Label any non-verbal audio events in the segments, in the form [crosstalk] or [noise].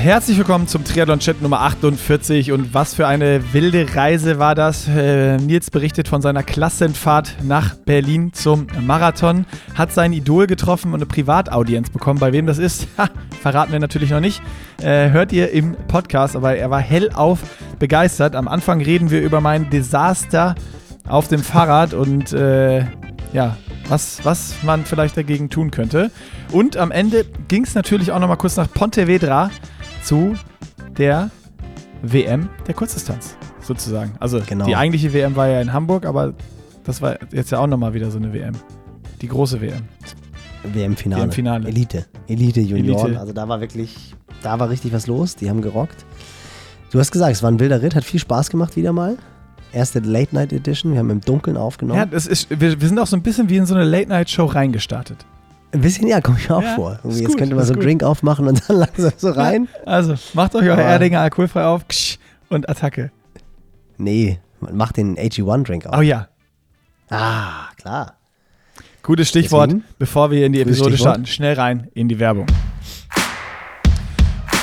Herzlich willkommen zum Triathlon-Chat Nummer 48 und was für eine wilde Reise war das. Äh, Nils berichtet von seiner Klassenfahrt nach Berlin zum Marathon, hat sein Idol getroffen und eine Privataudienz bekommen. Bei wem das ist, [laughs] ha, verraten wir natürlich noch nicht. Äh, hört ihr im Podcast, aber er war hellauf begeistert. Am Anfang reden wir über mein Desaster auf dem Fahrrad und äh, ja, was, was man vielleicht dagegen tun könnte. Und am Ende ging es natürlich auch noch mal kurz nach Pontevedra zu der WM der Kurzdistanz sozusagen. Also Genau. die eigentliche WM war ja in Hamburg, aber das war jetzt ja auch nochmal wieder so eine WM. Die große WM. WM-Finale. WM-Finale. Elite. Elite Junioren. Elite. Also da war wirklich, da war richtig was los. Die haben gerockt. Du hast gesagt, es war ein wilder Ritt, hat viel Spaß gemacht wieder mal. Erste Late Night Edition, wir haben im Dunkeln aufgenommen. Ja, das ist, wir, wir sind auch so ein bisschen wie in so eine Late-Night-Show reingestartet. Ein bisschen, ja, komme ich mir auch Ja, vor. gut, jetzt könnte man so einen. Drink aufmachen und dann [laughs] langsam so rein. Also, macht euch euer Erdinger alkoholfrei auf und Attacke. Nee, man macht den AG1-Drink auf. Oh ja, Ah, klar. gutes Stichwort, Deswegen? bevor wir in die Gutes Episode Stichwort. starten. Schnell rein in die Werbung.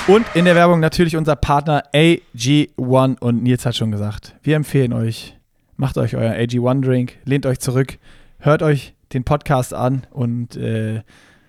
Und in der Werbung natürlich unser Partner AG1 und Nils hat schon gesagt, wir empfehlen euch, macht euch euer AG1-Drink, lehnt euch zurück, hört euch den Podcast an und äh,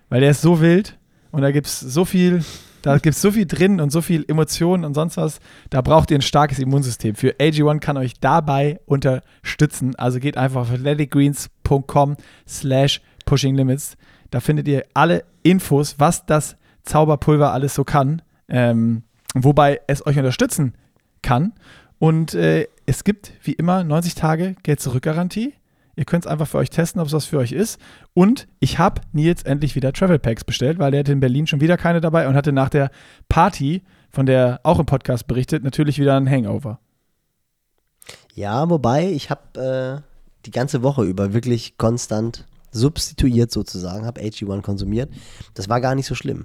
weil der ist so wild und da gibt es so viel, da gibt so viel drin und so viel Emotionen und sonst was, da braucht ihr ein starkes Immunsystem. Für AG1 kann euch dabei unterstützen. Also geht einfach auf athleticgreens.com slash pushing limits. Da findet ihr alle Infos, was das Zauberpulver alles so kann, ähm, wobei es euch unterstützen kann. Und äh, es gibt wie immer 90 Tage Geld-Zurück-Garantie. Ihr könnt es einfach für euch testen, ob es was für euch ist. Und ich habe Nils endlich wieder Travel Packs bestellt, weil der hatte in Berlin schon wieder keine dabei und hatte nach der Party, von der auch im Podcast berichtet, natürlich wieder einen Hangover. Ja, wobei ich habe äh, die ganze Woche über wirklich konstant substituiert sozusagen, habe AG1 konsumiert. Das war gar nicht so schlimm.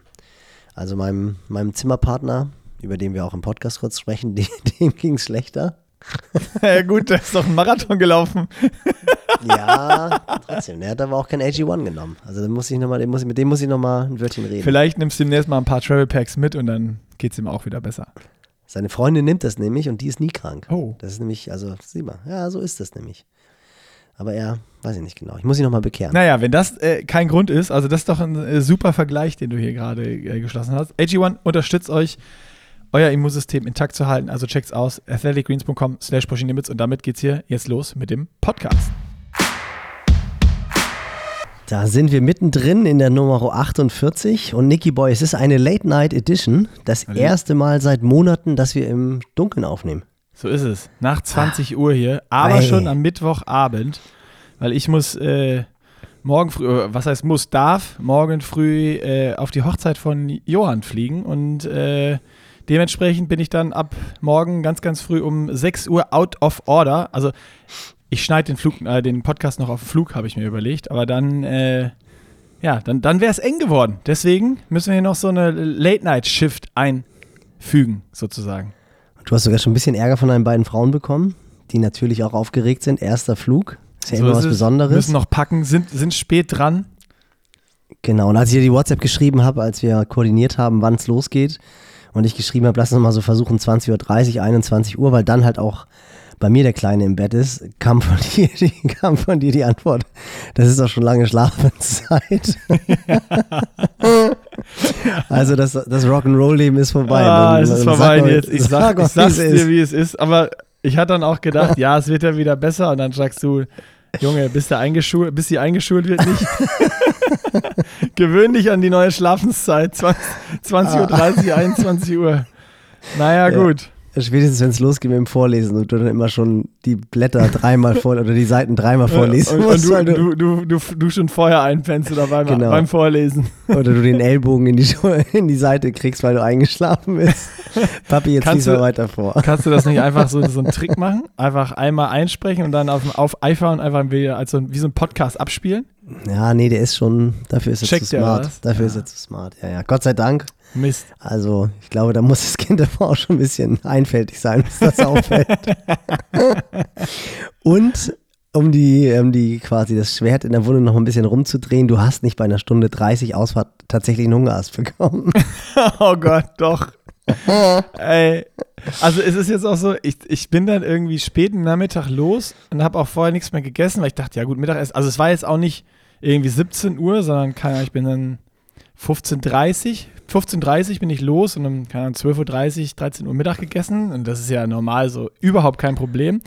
Also meinem, meinem Zimmerpartner, über den wir auch im Podcast kurz sprechen, [laughs] dem, dem ging es schlechter. [laughs] ja gut, der ist doch ein Marathon gelaufen. Ja, trotzdem, der hat aber auch kein AG1 genommen. Also den muss ich noch mal, den muss ich, mit dem muss ich nochmal ein Wörtchen reden. Vielleicht nimmst du demnächst mal ein paar Travel Packs mit und dann geht es ihm auch wieder besser. Seine Freundin nimmt das nämlich und die ist nie krank. Oh. Das ist nämlich, also sieh mal, ja, so ist das nämlich. Aber er, weiß ich nicht genau. Ich muss ihn nochmal bekehren. Naja, wenn das äh, kein Grund ist, also das ist doch ein äh, super Vergleich, den du hier gerade äh, geschlossen hast. AG1 unterstützt euch, euer Immunsystem intakt zu halten. Also checkt's aus, athleticgreens.com slash pushing limits und damit geht's hier jetzt los mit dem Podcast. Da sind wir mittendrin in der Nummer 48 und Nicky Boy, es ist eine Late Night Edition. Das Hallo. erste Mal seit Monaten, dass wir im Dunkeln aufnehmen. So ist es. Nach 20 Uhr hier, aber Ei. schon am Mittwochabend, weil ich muss äh, morgen früh, äh, was heißt muss, darf morgen früh äh, auf die Hochzeit von Johann fliegen und äh, dementsprechend bin ich dann ab morgen ganz, ganz früh um 6 Uhr out of order. Also ich schneide den Flug, äh, den Podcast noch auf den Flug, habe ich mir überlegt, aber dann, äh, ja, dann, dann wäre es eng geworden. Deswegen müssen wir hier noch so eine Late-Night-Shift einfügen, sozusagen. Du hast sogar schon ein bisschen Ärger von deinen beiden Frauen bekommen, die natürlich auch aufgeregt sind. Erster Flug, ist ja So immer ist was es. Besonderes. Müssen noch packen, sind, sind spät dran. Genau, und als ich dir die WhatsApp geschrieben habe, als wir koordiniert haben, wann es losgeht, und ich geschrieben habe, lass uns mal so versuchen, 20.30 Uhr, 21 Uhr, weil dann halt auch bei mir der Kleine im Bett ist, kam von [laughs] dir die, kam von dir die Antwort, das ist doch schon lange Schlafenszeit. [laughs] also das, das Rock'n'Roll-Leben ist vorbei. ah, es ist sag vorbei jetzt. Ich, [laughs] sag, mal, ich sag's dir, wie es ist. Aber ich hatte dann auch gedacht, ja, es wird ja wieder besser. Und dann sagst du, Junge, bis, der eingeschult, bis sie eingeschult wird, nicht. [laughs] Gewöhn dich an die neue Schlafenszeit. 20 20.30 Uhr, 21 Uhr. Naja, Ja. gut. Spätestens, wenn es losgeht mit dem Vorlesen und du dann immer schon die Blätter dreimal vor oder die Seiten dreimal vorlesen und, musst, und du, du, du, du, schon vorher einpennst oder beim, Genau. beim Vorlesen. Oder du den [laughs] Ellbogen in die, in die Seite kriegst, weil du eingeschlafen bist. Papi, jetzt Kannst lies mal weiter vor. Kannst du das nicht einfach so, so einen Trick machen? Einfach einmal einsprechen und dann auf, auf iPhone einfach wieder als so, wie so ein Podcast abspielen? Ja, nee, der ist schon, dafür ist er Checkt zu smart. Dafür Ja. ist er zu smart. Ja, ja, Gott sei Dank. Mist. Also, ich glaube, da muss das Kind [laughs] aber auch schon ein bisschen einfältig sein, bis das auffällt. [laughs] Und um die, um die quasi das Schwert in der Wunde noch ein bisschen rumzudrehen, du hast nicht bei einer Stunde 30 Ausfahrt tatsächlich einen Hungerast bekommen. [laughs] Oh Gott, doch. Ey, also es ist jetzt auch so, ich, ich bin dann irgendwie späten Nachmittag los und habe auch vorher nichts mehr gegessen, weil ich dachte, ja gut, Mittagessen. Also es war jetzt auch nicht irgendwie 17 Uhr, sondern keine Ahnung, ich bin dann 15.30 15.30 bin ich los und um 12.30 Uhr, 13 Uhr Mittag gegessen. Und das ist ja normal so überhaupt kein Problem.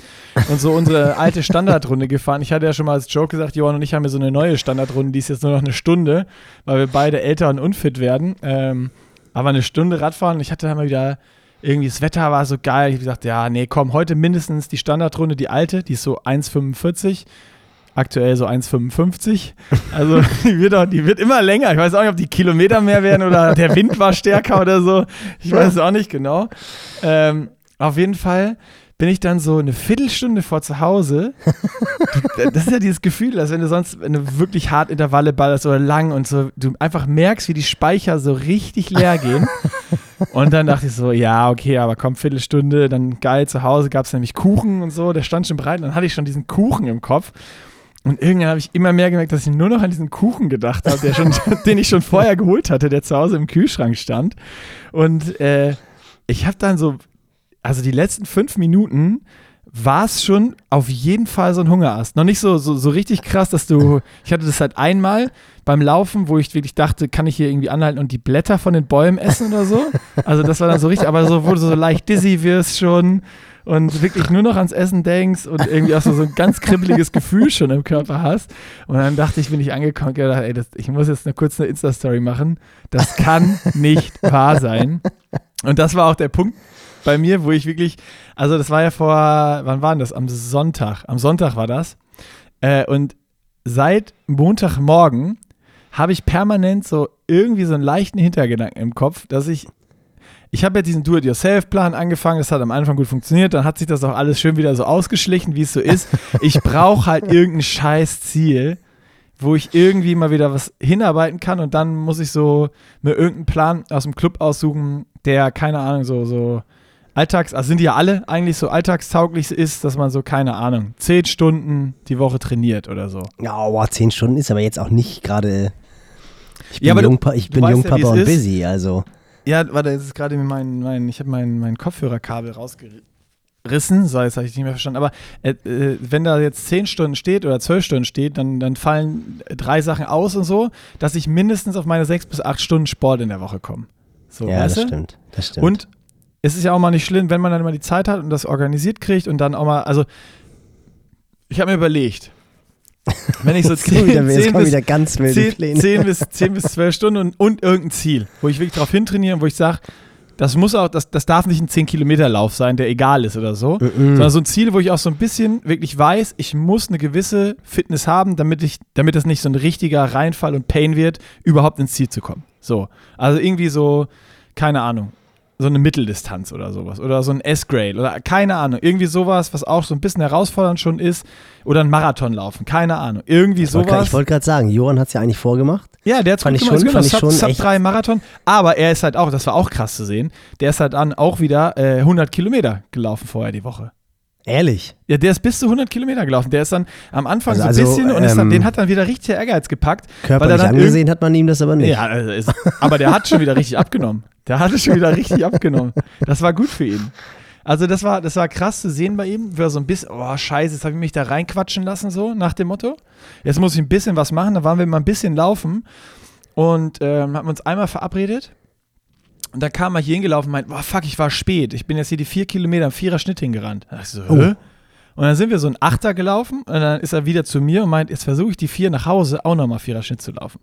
Und so unsere alte Standardrunde gefahren. Ich hatte ja schon mal als Joke gesagt, Johann und ich haben ja so eine neue Standardrunde, die ist jetzt nur noch eine Stunde, weil wir beide älter und unfit werden. Ähm, aber eine Stunde Radfahren, ich hatte dann mal wieder irgendwie das Wetter war so geil. Ich habe gesagt, ja, nee, komm, heute mindestens die Standardrunde, die alte, die ist so 1,45 aktuell so 1,55. Also [laughs] die wird, auch, die wird immer länger. Ich weiß auch nicht, ob die Kilometer mehr werden oder der Wind war stärker oder so. Ich weiß es auch nicht genau. Ähm, auf jeden Fall bin ich dann so eine Viertelstunde vor zu Hause. [laughs] das ist ja dieses Gefühl, dass wenn du sonst, wenn du wirklich hart Intervalle ballerst oder lang und so, du einfach merkst, wie die Speicher so richtig leer gehen. Und dann dachte ich so, ja, okay, aber komm, Viertelstunde, dann geil, zu Hause gab es nämlich Kuchen und so, der stand schon bereit. Und dann hatte ich schon diesen Kuchen im Kopf. Und irgendwann habe ich immer mehr gemerkt, dass ich nur noch an diesen Kuchen gedacht habe, [laughs] den ich schon vorher geholt hatte, der zu Hause im Kühlschrank stand. Und äh, ich habe dann so, also die letzten fünf Minuten war es schon auf jeden Fall so ein Hungerast. Noch nicht so, so, so richtig krass, dass du, ich hatte das halt einmal beim Laufen, wo ich wirklich dachte, kann ich hier irgendwie anhalten und die Blätter von den Bäumen essen oder so. Also das war dann so richtig, aber so, wo du so leicht dizzy wirst schon und wirklich nur noch ans Essen denkst und irgendwie auch so, so ein ganz kribbeliges Gefühl schon im Körper hast. Und dann dachte ich, bin ich angekommen und gedacht, ey, das, ich muss jetzt eine kurze Insta-Story machen. Das kann nicht [laughs] wahr sein. Und das war auch der Punkt bei mir, wo ich wirklich, also das war ja vor, wann war das? Am Sonntag. Am Sonntag war das. Äh, und seit Montagmorgen habe ich permanent so irgendwie so einen leichten Hintergedanken im Kopf, dass ich ich habe ja diesen Do-it-yourself-Plan angefangen, das hat am Anfang gut funktioniert, dann hat sich das auch alles schön wieder so ausgeschlichen, wie es so ist. Ich brauche halt irgendein scheiß Ziel, wo ich irgendwie mal wieder was hinarbeiten kann und dann muss ich so mir irgendeinen Plan aus dem Club aussuchen, der, keine Ahnung, so, so Alltags, also sind die ja alle eigentlich so alltagstauglich ist, dass man so, keine Ahnung, zehn Stunden die Woche trainiert oder so. Ja, oh, zehn Stunden ist aber jetzt auch nicht gerade. Ich bin, ja, Jungpa du, ich bin Jungpapa ja, und busy, also. Ja, warte, jetzt ist gerade mein, mein, ich habe mein, mein Kopfhörerkabel rausgerissen, so jetzt habe ich nicht mehr verstanden, aber äh, äh, wenn da jetzt zehn Stunden steht oder zwölf Stunden steht, dann, dann fallen drei Sachen aus und so, dass ich mindestens auf meine sechs bis acht Stunden Sport in der Woche komme. So, ja, das stimmt, das stimmt. Und es ist ja auch mal nicht schlimm, wenn man dann mal die Zeit hat und das organisiert kriegt und dann auch mal, also ich habe mir überlegt, wenn ich so [laughs] 10, wieder, 10, bis, wieder ganz 10, 10, bis, 10 bis 12 Stunden und, und irgendein Ziel, wo ich wirklich darauf hintrainiere und wo ich sage, das muss auch, das, das darf nicht ein 10-Kilometer-Lauf sein, der egal ist oder so, mm -mm. sondern so ein Ziel, wo ich auch so ein bisschen wirklich weiß, ich muss eine gewisse Fitness haben, damit ich, damit das nicht so ein richtiger Reinfall und Pain wird, überhaupt ins Ziel zu kommen. So. Also irgendwie so, keine Ahnung so eine Mitteldistanz oder sowas. Oder so ein S-Grade oder keine Ahnung. Irgendwie sowas, was auch so ein bisschen herausfordernd schon ist. Oder ein Marathon laufen, keine Ahnung. Irgendwie ich sowas. Wollte, ich wollte gerade sagen, Johann hat es ja eigentlich vorgemacht. Ja, der hat es gut gemacht. Schon, fand Sub, schon Sub 3 Marathon. Aber er ist halt auch, das war auch krass zu sehen, der ist halt dann auch wieder äh, 100 Kilometer gelaufen vorher die Woche. Ehrlich? Ja, der ist bis zu 100 Kilometer gelaufen. Der ist dann am Anfang also, so ein bisschen also, und ähm, dann, den hat dann wieder richtig Ehrgeiz gepackt. Körperlich angesehen hat man ihm das aber nicht. Ja, also ist, aber der hat schon wieder richtig abgenommen. Der hatte schon wieder richtig abgenommen. Das war gut für ihn. Also das war, das war krass zu sehen bei ihm, er so ein bisschen, oh scheiße, jetzt habe ich mich da reinquatschen lassen, so nach dem Motto. Jetzt muss ich ein bisschen was machen. Da waren wir mal ein bisschen laufen und ähm, haben uns einmal verabredet. Und dann kam er hier hingelaufen und meinte, boah, fuck, ich war spät. Ich bin jetzt hier die vier Kilometer im Vierer Schnitt hingerannt. Da ich so, oh. Hä? Und dann sind wir so ein Achter gelaufen und dann ist er wieder zu mir und meint, jetzt versuche ich die vier nach Hause auch nochmal Vierer Schnitt zu laufen.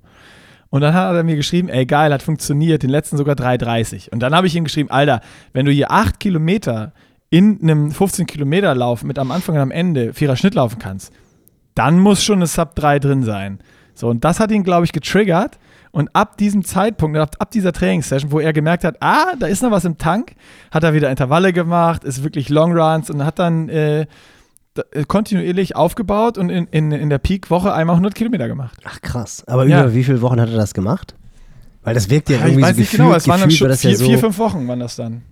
Und dann hat er mir geschrieben, ey geil, hat funktioniert, den letzten sogar 3,30. Und dann habe ich ihm geschrieben, Alter, wenn du hier 8 Kilometer in einem 15 Kilometer Lauf mit am Anfang und am Ende vierer Schnitt laufen kannst, dann muss schon eine Sub 3 drin sein. So, und das hat ihn, glaube ich, getriggert. Und ab diesem Zeitpunkt, ab, dieser Trainingssession, wo er gemerkt hat, ah, da ist noch was im Tank, hat er wieder Intervalle gemacht, ist wirklich Long Runs und hat dann äh, äh, kontinuierlich aufgebaut und in, in, in der Peak-Woche einmal 100 Kilometer gemacht. Ach krass. Aber ja. über wie viele Wochen hat er das gemacht? Weil das wirkt ja, ja irgendwie ich weiß so nicht gefühlt, genau, es waren dann schon vier, ja so vier, fünf Wochen waren das dann.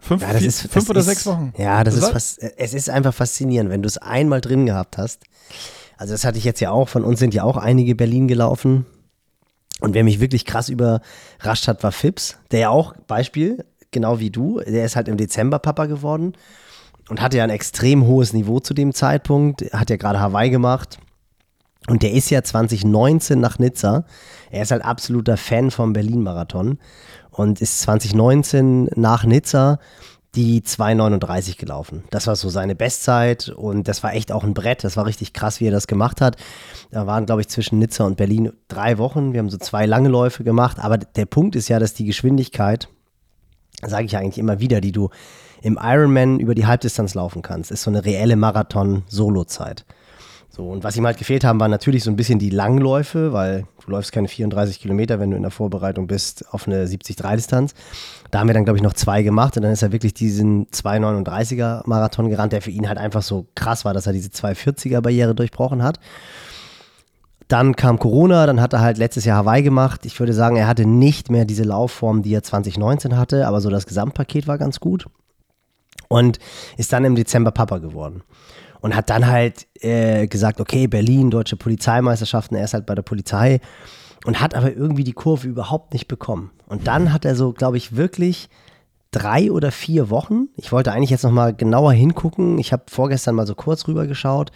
Fünf, ja, das vier, ist, fünf das oder ist, sechs Wochen. Ja, das ist fast, es ist einfach faszinierend, wenn du es einmal drin gehabt hast. Also das hatte ich jetzt ja auch, von uns sind ja auch einige Berlin gelaufen. Und wer mich wirklich krass überrascht hat, war Fips, der ja auch, Beispiel, genau wie du. Der ist halt im Dezember Papa geworden und hatte ja ein extrem hohes Niveau zu dem Zeitpunkt. Hat ja gerade Hawaii gemacht. Und der ist ja 2019 nach Nizza. Er ist halt absoluter Fan vom Berlin-Marathon und ist 2019 nach Nizza die 2,39 gelaufen. Das war so seine Bestzeit und das war echt auch ein Brett. Das war richtig krass, wie er das gemacht hat. Da waren, glaube ich, zwischen Nizza und Berlin drei Wochen. Wir haben so zwei lange Läufe gemacht. Aber der Punkt ist ja, dass die Geschwindigkeit, sage ich eigentlich immer wieder, die du im Ironman über die Halbdistanz laufen kannst, ist so eine reelle Marathon-Solo-Zeit. So, und was ihm halt gefehlt haben, waren natürlich so ein bisschen die Langläufe, weil du läufst keine 34 Kilometer, wenn du in der Vorbereitung bist, auf eine 70-3-Distanz. Da haben wir dann, glaube ich, noch zwei gemacht und dann ist er wirklich diesen 2,39er Marathon gerannt, der für ihn halt einfach so krass war, dass er diese 2,40er Barriere durchbrochen hat. Dann kam Corona, dann hat er halt letztes Jahr Hawaii gemacht. Ich würde sagen, er hatte nicht mehr diese Laufform, die er 2019 hatte, aber so das Gesamtpaket war ganz gut. Und ist dann im Dezember Papa geworden und hat dann halt äh, gesagt, okay, Berlin, deutsche Polizeimeisterschaften, er ist halt bei der Polizei und hat aber irgendwie die Kurve überhaupt nicht bekommen. Und dann hat er so, glaube ich, wirklich drei oder vier Wochen. Ich wollte eigentlich jetzt nochmal genauer hingucken. Ich habe vorgestern mal so kurz rüber geschaut.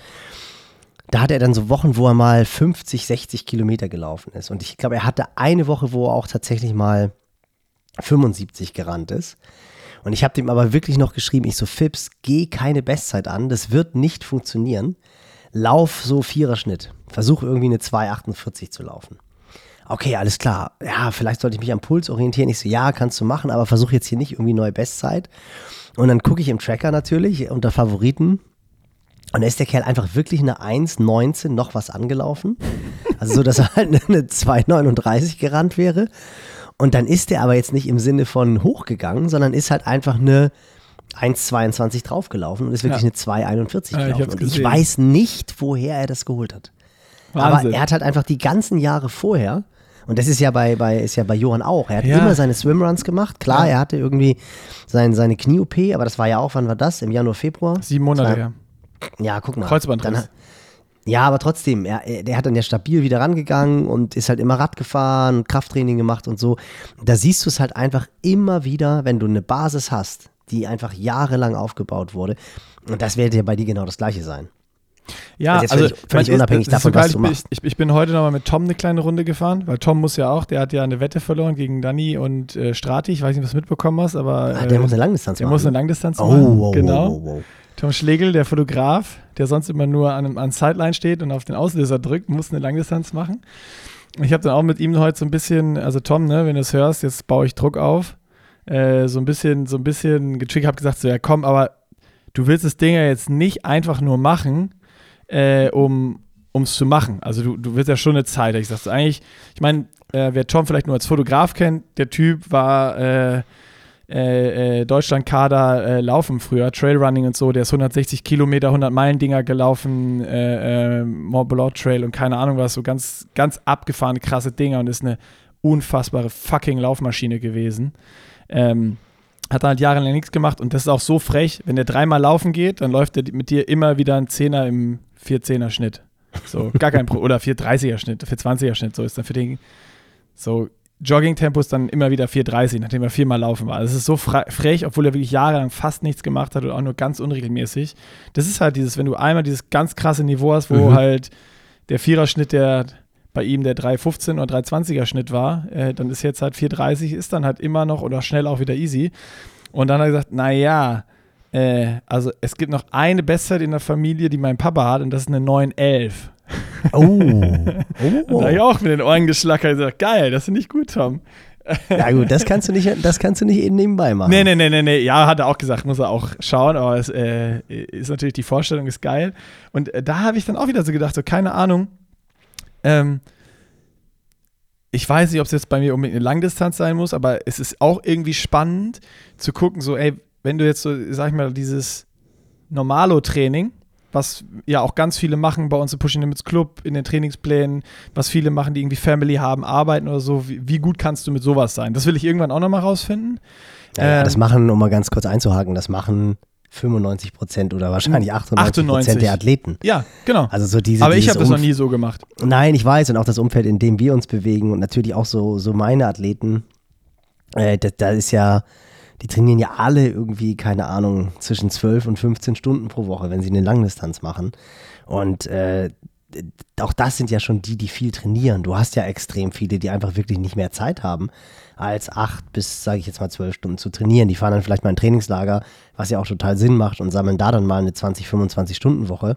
Da hat er dann so Wochen, wo er mal 50, 60 Kilometer gelaufen ist. Und ich glaube, er hatte eine Woche, wo er auch tatsächlich mal 75 gerannt ist. Und ich habe dem aber wirklich noch geschrieben, ich so, Fips, geh keine Bestzeit an, das wird nicht funktionieren. Lauf so Viererschnitt. Versuch irgendwie eine 2,48 zu laufen. Okay, alles klar. Ja, vielleicht sollte ich mich am Puls orientieren. Ich so, ja, kannst du machen, aber versuch jetzt hier nicht irgendwie neue Bestzeit. Und dann gucke ich im Tracker natürlich unter Favoriten. Und da ist der Kerl einfach wirklich eine 1,19 noch was angelaufen. Also so, dass er halt eine 2,39 gerannt wäre. Und dann ist der aber jetzt nicht im Sinne von hochgegangen, sondern ist halt einfach eine 1,22 draufgelaufen und ist wirklich ja. eine 2,41 gelaufen. Ja, ich und ich weiß nicht, woher er das geholt hat. Wahnsinn. Aber er hat halt einfach die ganzen Jahre vorher, und das ist ja bei, bei, ist ja bei Johann auch, er hat ja. immer seine Swimruns gemacht. Klar, er hatte irgendwie sein, seine Knie-OP, aber das war ja auch, wann war das? Im Januar, Februar? Sieben Monate, ja. Ja, guck mal. Kreuzbandriss. Dann, ja, aber trotzdem, er, der hat dann ja stabil wieder rangegangen und ist halt immer Rad gefahren, Krafttraining gemacht und so. Da siehst du es halt einfach immer wieder, wenn du eine Basis hast, die einfach jahrelang aufgebaut wurde. Und das wird ja bei dir genau das Gleiche sein. Ja, also völlig, völlig ist, unabhängig davon, was du machst. Ich, ich, bin heute nochmal mit Tom eine kleine Runde gefahren, weil Tom muss ja auch, der hat ja eine Wette verloren gegen Danny und äh, Strati. Ich weiß nicht, was du mitbekommen hast, aber. Ah, der äh, muss eine Langdistanz der machen. Der muss eine Langdistanz oh, machen. Wow, genau. Wow, wow, Tom Schlegel, der Fotograf, der sonst immer nur an, an Sideline steht und auf den Auslöser drückt, muss eine Langdistanz machen. Ich habe dann auch mit ihm heute so ein bisschen, also Tom, ne, wenn du es hörst, jetzt baue ich Druck auf, äh, so ein bisschen, so ein bisschen getriggert, habe gesagt, so, ja komm, aber du willst das Ding ja jetzt nicht einfach nur machen, äh, um es zu machen. Also du, du willst ja schon eine Zeit. Ich sage eigentlich, ich meine, äh, wer Tom vielleicht nur als Fotograf kennt, der Typ war äh, äh, Deutschland-Kader äh, laufen früher, Trailrunning und so, der ist 160 Kilometer, 100 Meilen-Dinger gelaufen, äh, äh, Mont Blanc Trail und keine Ahnung was, so ganz, ganz abgefahrene, krasse Dinger und ist eine unfassbare fucking Laufmaschine gewesen. Ähm, hat dann halt jahrelang nichts gemacht und das ist auch so frech, wenn der dreimal laufen geht, dann läuft er mit dir immer wieder ein Zehner im 4-10er Schnitt. So, gar kein Problem. [laughs] Oder 4-30er Schnitt, 4-20er Schnitt, so ist dann für den so Jogging-Tempo ist dann immer wieder 4,30, nachdem er viermal laufen war. Das ist so frech, obwohl er wirklich jahrelang fast nichts gemacht hat oder auch nur ganz unregelmäßig. Das ist halt dieses, wenn du einmal dieses ganz krasse Niveau hast, wo mhm. halt der Viererschnitt, der bei ihm der 3,15 oder 3,20er Schnitt war, äh, dann ist jetzt halt 4,30, ist dann halt immer noch oder schnell auch wieder easy. Und dann hat er gesagt, naja, äh, also es gibt noch eine Bestzeit in der Familie, die mein Papa hat und das ist eine 9,11. [laughs] Oh. oh. da habe ich auch mit den Ohren geschlackert und gesagt, geil, das finde ich gut, Tom. Ja gut, das kannst du nicht, das kannst du nicht eben nebenbei machen. Nee, nee, nee, nee, nee. Ja, hat er auch gesagt, muss er auch schauen, aber es äh, ist natürlich, die Vorstellung ist geil. Und äh, da habe ich dann auch wieder so gedacht, so keine Ahnung, ähm, ich weiß nicht, ob es jetzt bei mir unbedingt eine Langdistanz sein muss, aber es ist auch irgendwie spannend zu gucken, so, ey, wenn du jetzt so, sag ich mal, dieses Normalo-Training, was ja auch ganz viele machen bei uns im Pushing Limits Club, in den Trainingsplänen, was viele machen, die irgendwie Family haben, arbeiten oder so. Wie, wie gut kannst du mit sowas sein? Das will ich irgendwann auch nochmal rausfinden. Ja, ähm, das machen, um mal ganz kurz einzuhaken, das machen 95 Prozent oder wahrscheinlich 98 Prozent der Athleten. Ja, genau. Also so diese, Aber ich habe das noch nie so gemacht. Nein, ich weiß und auch das Umfeld, in dem wir uns bewegen und natürlich auch so, so meine Athleten, äh, da, da ist ja die trainieren ja alle irgendwie, keine Ahnung, zwischen 12 und 15 Stunden pro Woche, wenn sie eine Langdistanz machen. Und äh, auch das sind ja schon die, die viel trainieren. Du hast ja extrem viele, die einfach wirklich nicht mehr Zeit haben, als acht bis, sage ich jetzt mal, zwölf Stunden zu trainieren. Die fahren dann vielleicht mal ein Trainingslager, was ja auch total Sinn macht und sammeln da dann mal eine 20, 25 Stunden Woche.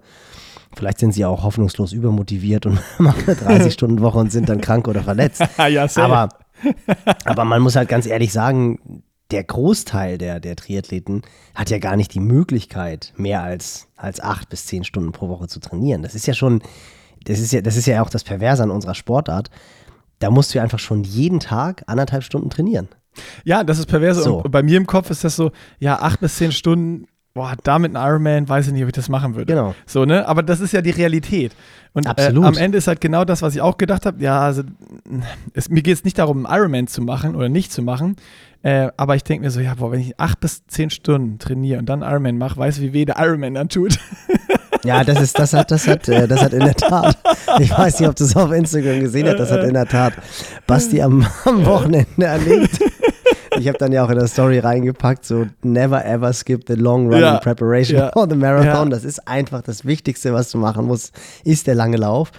Vielleicht sind sie auch hoffnungslos übermotiviert und [laughs] machen eine 30 [laughs] Stunden Woche und sind dann krank oder verletzt. [laughs] ja, aber, aber man muss halt ganz ehrlich sagen, der Großteil der, der Triathleten hat ja gar nicht die Möglichkeit, mehr als, als acht bis zehn Stunden pro Woche zu trainieren. Das ist ja schon, das ist ja, das ist ja auch das Perverse an unserer Sportart. Da musst du ja einfach schon jeden Tag anderthalb Stunden trainieren. Ja, das ist perverse. So. Und bei mir im Kopf ist das so, ja, acht bis zehn Stunden, boah, damit ein Ironman, weiß ich nicht, ob ich das machen würde. Genau. So, ne? Aber das ist ja die Realität. Und äh, Absolut. am Ende ist halt genau das, was ich auch gedacht habe. Ja, also es, mir geht es nicht darum, einen Ironman zu machen oder nicht zu machen. Äh, aber ich denke mir so, ja, boah, wenn ich acht bis zehn Stunden trainiere und dann Ironman mache, weißt du, wie weh der Ironman dann tut. Ja, das ist, das hat, das hat, äh, das hat in der Tat, ich weiß nicht, ob du es auf Instagram gesehen hast, das hat in der Tat Basti am, am Wochenende erlebt. Ich habe dann ja auch in der Story reingepackt, so never ever skip the long run Ja, in preparation ja, for the marathon. ja. Das ist einfach das Wichtigste, was du machen musst, ist der lange Lauf.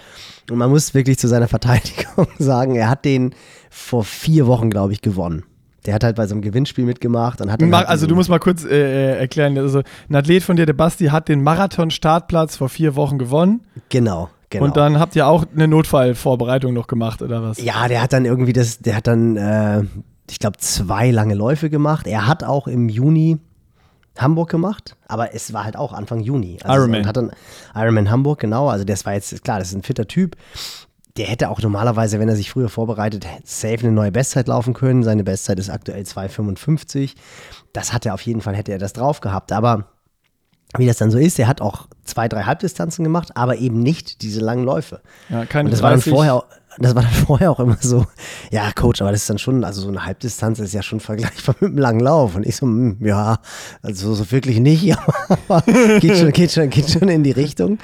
Und man muss wirklich zu seiner Verteidigung [laughs] sagen, er hat den vor vier Wochen, glaube ich, gewonnen. Der hat halt bei so einem Gewinnspiel mitgemacht und hat Mach, halt also du musst mal kurz äh, äh, erklären, also ein Athlet von dir, der Basti, hat den Marathon-Startplatz vor vier Wochen gewonnen genau, genau. und dann habt ihr auch eine Notfallvorbereitung noch gemacht, oder was? Ja, der hat dann irgendwie das, der hat dann, äh, ich glaube, zwei lange Läufe gemacht. Er hat auch im Juni Hamburg gemacht, aber es war halt auch Anfang Juni. Also Ironman. Hat dann Ironman Hamburg, genau. Also das war jetzt, klar, das ist ein fitter Typ. Der hätte auch normalerweise, wenn er sich früher vorbereitet, safe eine neue Bestzeit laufen können. Seine Bestzeit ist aktuell 2,55. Das hat er auf jeden Fall, hätte er das drauf gehabt. Aber wie das dann so ist, er hat auch zwei, drei Halbdistanzen gemacht, aber eben nicht diese langen Läufe. Ja, keine Und das war dann 30. vorher, auch- das war dann [laughs] vorher auch immer so, ja, Coach, aber das ist dann schon, also so eine Halbdistanz ist ja schon vergleichbar mit einem langen Lauf. Und ich so, hm, ja, also so wirklich nicht, [laughs] aber geht schon, geht schon, geht schon in die Richtung.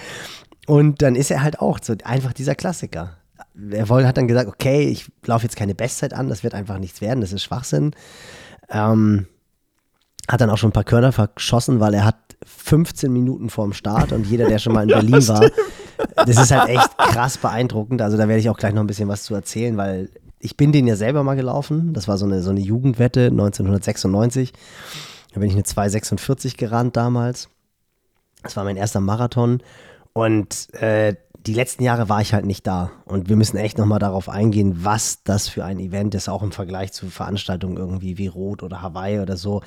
Und dann ist er halt auch so einfach dieser Klassiker. Er wollte, hat dann gesagt, okay, ich laufe jetzt keine Bestzeit an, das wird einfach nichts werden, das ist Schwachsinn. Ähm, hat dann auch schon ein paar Körner verschossen, weil er hat 15 Minuten vorm Start und jeder, der schon mal in [laughs] Berlin war, das ist halt echt krass beeindruckend. Also da werde ich auch gleich noch ein bisschen was zu erzählen, weil ich bin den ja selber mal gelaufen. Das war so eine, so eine Jugendwette 1996. Da bin ich eine 2,46 gerannt damals. Das war mein erster Marathon. Und äh, die letzten Jahre war ich halt nicht da. Und wir müssen echt nochmal darauf eingehen, was das für ein Event ist, auch im Vergleich zu Veranstaltungen irgendwie wie Rot oder Hawaii oder so.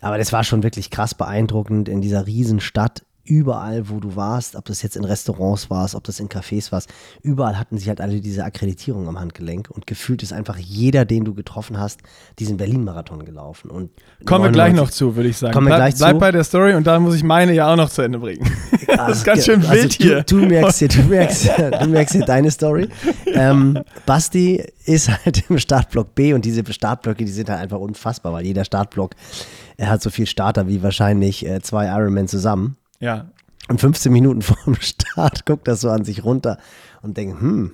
Aber das war schon wirklich krass beeindruckend in dieser Riesenstadt. Überall, wo du warst, ob das jetzt in Restaurants warst, ob das in Cafés warst, überall hatten sie halt alle diese Akkreditierung am Handgelenk und gefühlt ist einfach jeder, den du getroffen hast, diesen Berlin-Marathon gelaufen. Und Kommen wir gleich 99 noch zu, würde ich sagen. Kommen wir bleib, gleich bleib zu. bei der Story und dann muss ich meine ja auch noch zu Ende bringen. [laughs] das ist ganz schön also wild du, hier. Du merkst hier, du merkst, [laughs] du merkst hier deine Story. Ähm, Basti ist halt im Startblock B und diese Startblöcke, die sind halt einfach unfassbar, weil jeder Startblock er hat so viel Starter wie wahrscheinlich äh, zwei Ironman zusammen. Ja, Und 15 Minuten [laughs] vor dem Start guckt das so an sich runter und denkt, hm,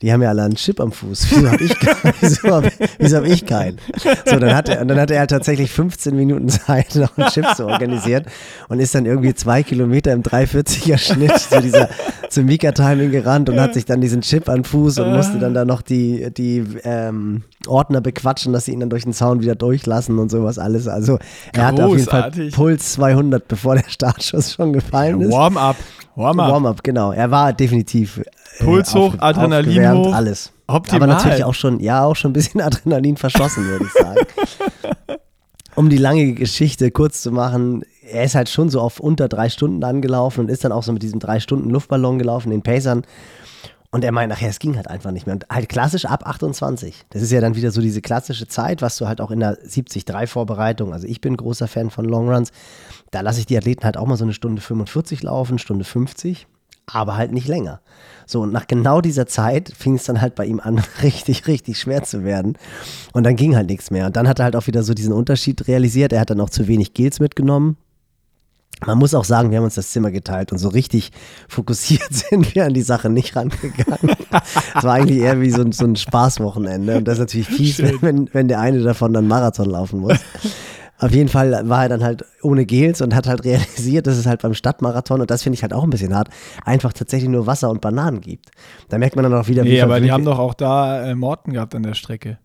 die haben ja alle einen Chip am Fuß. [laughs] Wieso habe ich, keinen? hab, wieso hab ich keinen? So, dann hat, er, und dann hat er halt tatsächlich 15 Minuten Zeit, [laughs] noch einen Chip zu organisieren und ist dann irgendwie zwei Kilometer im 340er Schnitt zu dieser zum Mika-Timing gerannt und hat sich dann diesen Chip den Fuß und musste dann da noch die, die ähm, Ordner bequatschen, dass sie ihn dann durch den Zaun wieder durchlassen und sowas alles. Also er hatte auf jeden Fall. Puls 200, bevor der Startschuss schon gefallen ist. Warm-up. Warm-up. Warm-up, genau. Er war definitiv äh, Puls hoch, Adrenalin aufgewärmt, hoch. alles. Optimal. Aber natürlich auch schon, ja, auch schon ein bisschen [laughs] Adrenalin verschossen, würde ich sagen. um die lange Geschichte kurz zu machen, er ist halt schon so auf unter drei Stunden angelaufen und ist dann auch so mit diesem drei Stunden Luftballon gelaufen, den Pacern. Und er meint nachher, es ging halt einfach nicht mehr. Und halt klassisch ab 28. Das ist ja dann wieder so diese klassische Zeit, was du halt auch in der 73-Vorbereitung, also ich bin großer Fan von Longruns, da lasse ich die Athleten halt auch mal so eine Stunde 45 laufen, Stunde 50, aber halt nicht länger. So, und nach genau dieser Zeit fing es dann halt bei ihm an, [laughs] richtig, richtig schwer zu werden. Und dann ging halt nichts mehr. Und dann hat er halt auch wieder so diesen Unterschied realisiert. Er hat dann auch zu wenig Gels mitgenommen. Man muss auch sagen, wir haben uns das Zimmer geteilt und so richtig fokussiert [laughs] sind wir an die Sache nicht rangegangen. Es war eigentlich eher wie so ein, so ein Spaßwochenende und das ist natürlich fies, Schön. wenn, wenn der eine davon dann Marathon laufen muss. Auf jeden Fall war er dann halt ohne Gels und hat halt realisiert, dass es halt beim Stadtmarathon, und das finde ich halt auch ein bisschen hart, einfach tatsächlich nur Wasser und Bananen gibt. Da merkt man dann auch wieder, wie. Nee, aber die haben doch auch da äh, Morten gehabt an der Strecke.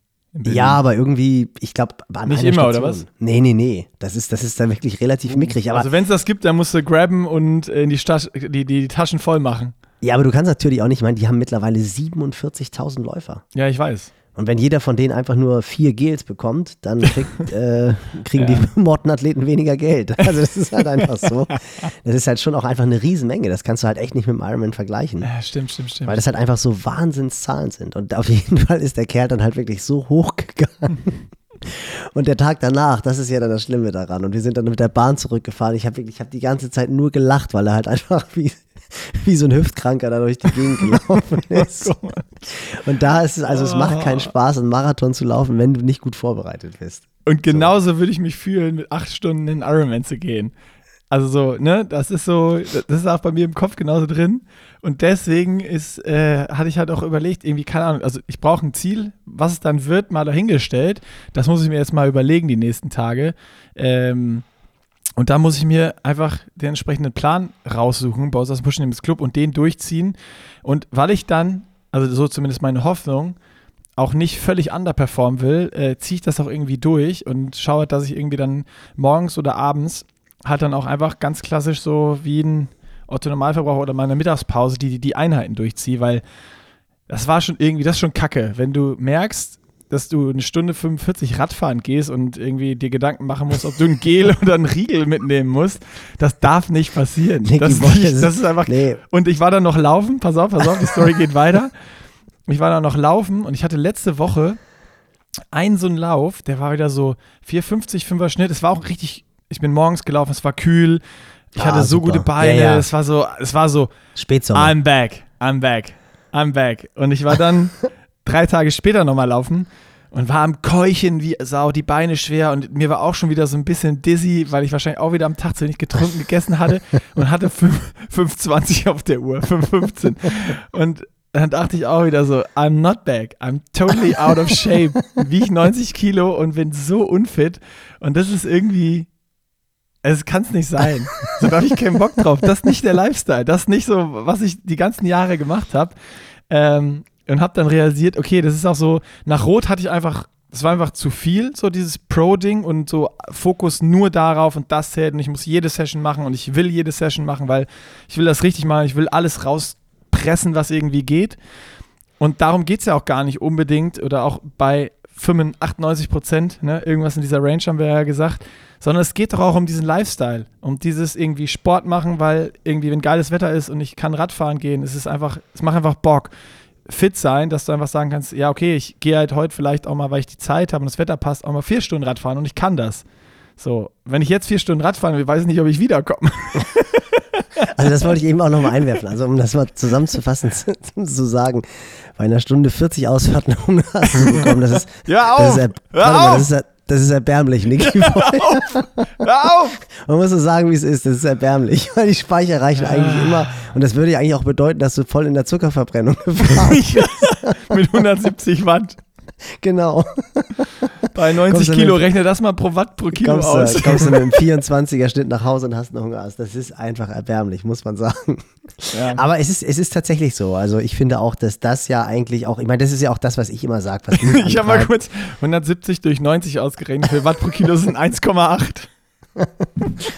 Ja, aber irgendwie, ich glaube, Nicht immer, Station. oder was? Nee, nee, nee. Das ist, das ist dann wirklich relativ mickrig. Aber also wenn es das gibt, dann musst du grabben und in die, Stadt, die, die Taschen voll machen. Ja, aber du kannst natürlich auch nicht, ich meine, die haben mittlerweile 47.000 Läufer. Ja, ich weiß. Und wenn jeder von denen einfach nur vier Gels bekommt, dann kriegt, [laughs] äh, kriegen ja. die [laughs] Mortenathleten weniger Geld. Also das ist halt einfach so. Das ist halt schon auch einfach eine Riesenmenge. Das kannst du halt echt nicht mit dem Ironman vergleichen. Ja, stimmt, stimmt, stimmt. Weil das halt einfach so Wahnsinnszahlen sind. Und auf jeden Fall ist der Kerl dann halt wirklich so hochgegangen. [laughs] Und der Tag danach, das ist ja dann das Schlimme daran. Und wir sind dann mit der Bahn zurückgefahren. Ich habe wirklich, ich habe die ganze Zeit nur gelacht, weil er halt einfach wie, wie so ein Hüftkranker da durch die Gegend [laughs] gelaufen oh ist. Oh und da ist es, also es macht keinen Spaß, einen Marathon zu laufen, wenn du nicht gut vorbereitet bist. Und genauso so. würde ich mich fühlen, mit acht Stunden in Ironman zu gehen. Also so, ne, das ist so, das ist auch bei mir im Kopf genauso drin. Und deswegen ist, äh, hatte ich halt auch überlegt, irgendwie, keine Ahnung, also ich brauche ein Ziel, was es dann wird, mal dahingestellt. Das muss ich mir jetzt mal überlegen die nächsten Tage. Ähm, und da muss ich mir einfach den entsprechenden Plan raussuchen, uns Pushen Limits Club und den durchziehen. Und weil ich dann, also so zumindest meine Hoffnung, auch nicht völlig underperformen will, äh, ziehe ich das auch irgendwie durch und schaue, dass ich irgendwie dann morgens oder abends halt dann auch einfach ganz klassisch so wie ein Otto Normalverbraucher oder meine Mittagspause die, die Einheiten durchziehe, weil das war schon irgendwie, das ist schon kacke, wenn du merkst, dass du eine Stunde 45 Radfahren gehst und irgendwie dir Gedanken machen musst, ob du ein Gel [laughs] oder ein Riegel mitnehmen musst. Das darf nicht passieren. Nee, das, nicht, das, ist einfach. Nee. Und ich war dann noch laufen, pass auf, pass auf, die Story geht weiter. Ich war dann noch laufen und ich hatte letzte Woche einen so einen Lauf, der war wieder so 4,50, 5er Schnitt. Es war auch richtig, ich bin morgens gelaufen, es war kühl. Ich ah, hatte so super. gute Beine, ja, ja. es war so, es war so, Spätsommer. I'm back, I'm back, I'm back. Und ich war dann [laughs] drei Tage später nochmal laufen und war am Keuchen wie Sau, die Beine schwer und mir war auch schon wieder so ein bisschen dizzy, weil ich wahrscheinlich auch wieder am Tag zu wenig getrunken gegessen hatte [laughs] und hatte 5,20 auf der Uhr, 5,15. Und dann dachte ich auch wieder so, I'm not back, I'm totally out of shape, wiege 90 Kilo und bin so unfit und das ist irgendwie, es kann es nicht sein. So da habe ich keinen Bock drauf. Das ist nicht der Lifestyle. Das ist nicht so, was ich die ganzen Jahre gemacht habe. Ähm, und habe dann realisiert, okay, das ist auch so, nach Rot hatte ich einfach, das war einfach zu viel, so dieses Pro-Ding und so Fokus nur darauf und das zählt und ich muss jede Session machen und ich will jede Session machen, weil ich will das richtig machen, ich will alles rauspressen, was irgendwie geht. Und darum geht es ja auch gar nicht unbedingt oder auch bei 95 Prozent, ne, irgendwas in dieser Range haben wir ja gesagt, sondern es geht doch auch um diesen Lifestyle, um dieses irgendwie Sport machen, weil irgendwie, wenn geiles Wetter ist und ich kann Radfahren gehen, es ist einfach, es macht einfach Bock fit sein, dass du einfach sagen kannst, ja, okay, ich gehe halt heute vielleicht auch mal, weil ich die Zeit habe und das Wetter passt, auch mal vier Stunden Radfahren und ich kann das. So, wenn ich jetzt vier Stunden Radfahren will, weiß ich nicht, ob ich wiederkomme. [laughs] Also das wollte ich eben auch nochmal einwerfen. Also um das mal zusammenzufassen, zu, [laughs] zu sagen, bei einer Stunde 40 Ausfahrten hast du bekommen, das ist, ja, auf, das ist, mal, das ist das ist erbärmlich, Niki. [laughs] Hör auf! Hör auf! Man muss so sagen, wie es ist. Das ist erbärmlich, [laughs] weil die Speicher reichen eigentlich immer. Und das würde ja eigentlich auch bedeuten, dass du voll in der Zuckerverbrennung [laughs] gefahren bist. Mit 170 Watt. [laughs] Genau. Bei 90 Kilo, mit, rechne das mal pro Watt pro Kilo kommst aus. Du, kommst du mit einem 24er Schnitt nach Hause und hast einen Hunger. Das ist einfach erbärmlich, muss man sagen. Ja. Aber es ist, es ist tatsächlich so. Also ich finde auch, dass das ja eigentlich auch, ich meine, das ist ja auch das, was ich immer sage. [laughs] ich habe mal kurz 170 durch 90 ausgerechnet. Für Watt pro Kilo sind 1,8. [laughs]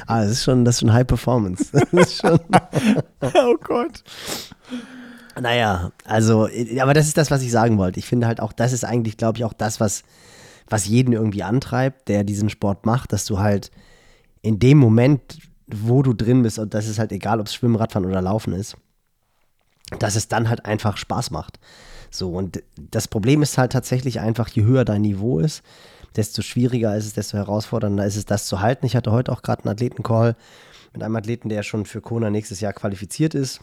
ah, das ist schon, das ist schon High Performance. oh Gott. Naja, also, aber das ist das, was ich sagen wollte. Ich finde halt auch, das ist eigentlich, glaube ich, auch das, was, was jeden irgendwie antreibt, der diesen Sport macht, dass du halt in dem Moment, wo du drin bist, und das ist halt egal, ob es Schwimmen, Radfahren oder Laufen ist, dass es dann halt einfach Spaß macht. So, und das Problem ist halt tatsächlich einfach, je höher dein Niveau ist, desto schwieriger ist es, desto herausfordernder ist es, das zu halten. Ich hatte heute auch gerade einen Athletencall mit einem Athleten, der schon für Kona nächstes Jahr qualifiziert ist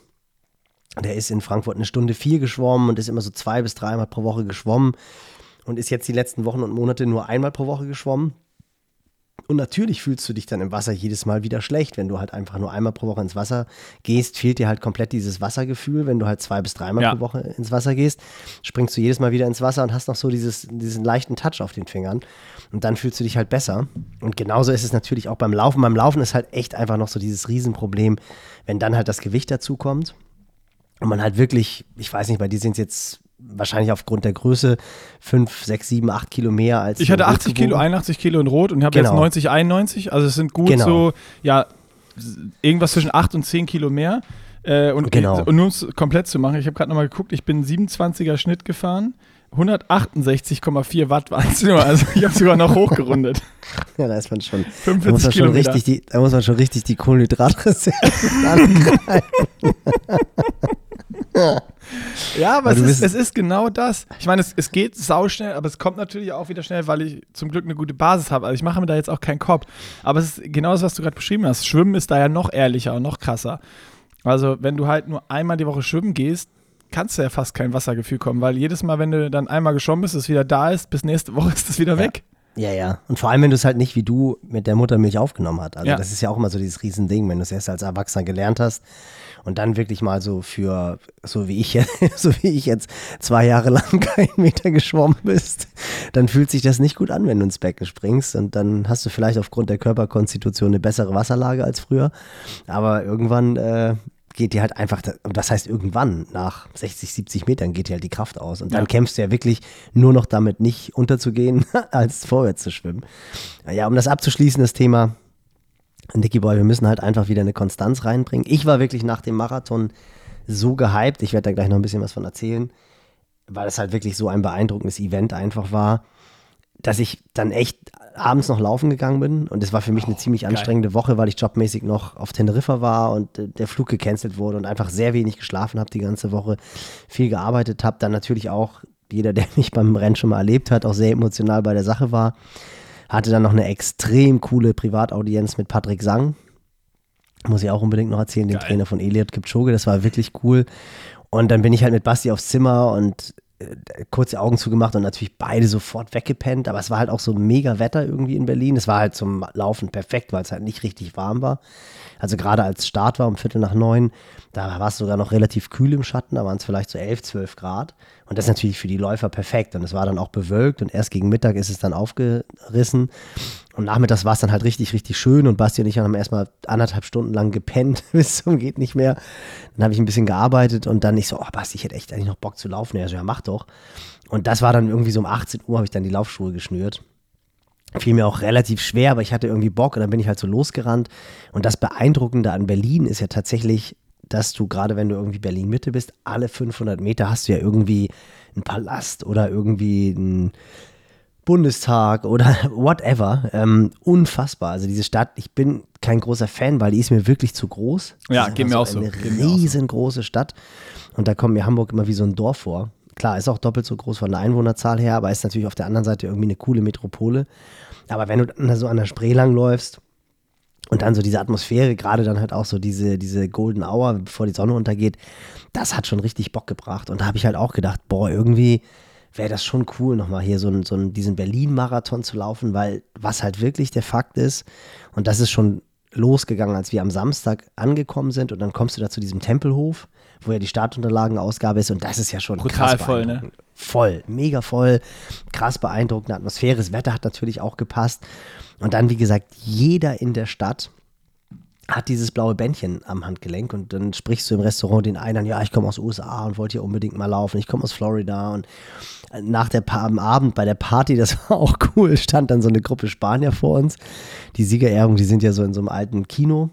der ist in Frankfurt eine Stunde vier geschwommen und ist immer so zwei bis dreimal pro Woche geschwommen und ist jetzt die letzten Wochen und Monate nur einmal pro Woche geschwommen. Und natürlich fühlst du dich dann im Wasser jedes Mal wieder schlecht. Wenn du halt einfach nur einmal pro Woche ins Wasser gehst, fehlt dir halt komplett dieses Wassergefühl. Wenn du halt zwei bis dreimal Ja. pro Woche ins Wasser gehst, springst du jedes Mal wieder ins Wasser und hast noch so dieses, diesen leichten Touch auf den Fingern. Und dann fühlst du dich halt besser. Und genauso ist es natürlich auch beim Laufen. Beim Laufen ist halt echt einfach noch so dieses Riesenproblem, wenn dann halt das Gewicht dazu kommt. Und man halt wirklich, ich weiß nicht, bei dir sind es jetzt wahrscheinlich aufgrund der Größe 5, 6, 7, 8 Kilo mehr als Ich hatte im 80 Kilo, Hochgewogen. 81 Kilo in Rot und habe jetzt Genau. 90, 91. Also es sind gut Genau. so, ja, irgendwas zwischen 8 und 10 Kilo mehr. Äh, und, Genau. und nur um es komplett zu machen, ich habe gerade nochmal geguckt, ich bin 27er Schnitt gefahren. 168,4 Watt waren es nur. Also ich habe sogar noch hochgerundet. [laughs] Ja, da ist man schon, da 45 muss man schon Kilometer. richtig die, da muss man schon richtig die Kohlenhydratreserven [laughs] angreifen. Ja, aber Aber es ist, es ist genau das. Ich meine, es, es geht sauschnell, aber es kommt natürlich auch wieder schnell, weil ich zum Glück eine gute Basis habe. Also ich mache mir da jetzt auch keinen Kopf. Aber es ist genau das, was du gerade beschrieben hast. Schwimmen ist da ja noch ehrlicher und noch krasser. Also wenn du halt nur einmal die Woche schwimmen gehst, kannst du ja fast kein Wassergefühl kommen, weil jedes Mal, wenn du dann einmal geschwommen bist, es wieder da ist, bis nächste Woche [laughs] ist es wieder weg. Ja, ja. Und vor allem, wenn du es halt nicht wie du mit der Muttermilch aufgenommen hast. Also Ja. das ist ja auch immer so dieses Riesending, wenn du es erst als Erwachsener gelernt hast und dann wirklich mal so für, so wie ich, jetzt- [laughs] so wie ich jetzt zwei Jahre lang [laughs] keinen Meter geschwommen bist, dann fühlt sich das nicht gut an, wenn du ins Becken springst und dann hast du vielleicht aufgrund der Körperkonstitution eine bessere Wasserlage als früher. Aber irgendwann äh, geht dir halt einfach, und das heißt irgendwann, nach 60, 70 Metern geht dir halt die Kraft aus. Und dann Ja. kämpfst du ja wirklich nur noch damit nicht unterzugehen, [laughs] als vorwärts zu schwimmen. Ja, um das abzuschließen, das Thema, Nicky Boy, wir müssen halt einfach wieder eine Konstanz reinbringen. Ich war wirklich nach dem Marathon so gehypt, ich werde da gleich noch ein bisschen was von erzählen, weil es halt wirklich so ein beeindruckendes Event einfach war, dass ich dann echt abends noch laufen gegangen bin. Und es war für mich eine ziemlich anstrengende Woche, weil ich jobmäßig noch auf Teneriffa war und äh, der Flug gecancelt wurde und einfach sehr wenig geschlafen habe die ganze Woche, viel gearbeitet habe, dann natürlich auch jeder, [laughs] der mich beim Rennen schon mal erlebt hat, auch sehr emotional bei der Sache war, hatte dann noch eine extrem coole Privataudienz mit Patrick Sang, muss ich auch unbedingt noch erzählen, dem Geil. Trainer von Elliot Kipchoge, das war wirklich cool und dann bin ich halt mit Basti aufs Zimmer und äh, kurze Augen zugemacht und natürlich beide sofort weggepennt. Aber es war halt auch so mega Wetter irgendwie in Berlin. Es war halt zum Laufen perfekt, weil es halt nicht richtig warm war. Also gerade als Start war um Viertel nach neun, da war es sogar noch relativ kühl im Schatten. Da waren es vielleicht so 11, 12 Grad. Und das ist natürlich für die Läufer perfekt. Und es war dann auch bewölkt und erst gegen Mittag ist es dann aufgerissen. Und nachmittags war es dann halt richtig, richtig schön. Und Basti und ich haben erstmal anderthalb Stunden lang gepennt, [laughs] bis zum geht nicht mehr. Dann habe ich ein bisschen gearbeitet und dann ich so, oh Basti, ich hätte echt eigentlich noch Bock zu laufen. Er so, ja, mach doch. Und das war dann irgendwie so um 18 Uhr, habe ich dann die Laufschuhe geschnürt. Fiel mir auch relativ schwer, aber ich hatte irgendwie Bock und dann bin ich halt so losgerannt. Und das Beeindruckende an Berlin ist ja tatsächlich, dass du gerade wenn du irgendwie Berlin-Mitte bist, alle 500 Meter hast du ja irgendwie einen Palast oder irgendwie einen Bundestag oder [laughs] whatever. Ähm, unfassbar. Also diese Stadt, ich bin kein großer Fan, weil die ist mir wirklich zu groß. Ja, Das geht mir einfach auch so. Eine so. riesengroße Stadt. Und da kommt mir Hamburg immer wie so ein Dorf vor. Klar, ist auch doppelt so groß von der Einwohnerzahl her, aber ist natürlich auf der anderen Seite irgendwie eine coole Metropole. Aber wenn du so an der Spree lang läufst und dann so diese Atmosphäre, gerade dann halt auch so diese, diese Golden Hour, bevor die Sonne untergeht, das hat schon richtig Bock gebracht. Und da habe ich halt auch gedacht, boah, irgendwie wäre das schon cool, nochmal hier so, so diesen Berlin-Marathon zu laufen, weil was halt wirklich der Fakt ist, und das ist schon losgegangen, als wir am Samstag angekommen sind und dann kommst du da zu diesem Tempelhof, wo ja die Startunterlagenausgabe ist und das ist ja schon Brutal voll, ne? Voll, mega voll, krass beeindruckende Atmosphäre, das Wetter hat natürlich auch gepasst. Und dann, wie gesagt, jeder in der Stadt hat dieses blaue Bändchen am Handgelenk und dann sprichst du im Restaurant den einen an, ja, ich komme aus USA und wollte hier unbedingt mal laufen, ich komme aus Florida und nach der pa am Abend bei der Party, [laughs] das war auch cool, stand dann so eine Gruppe Spanier vor uns. Die Siegerehrung, die sind ja so in so einem alten Kino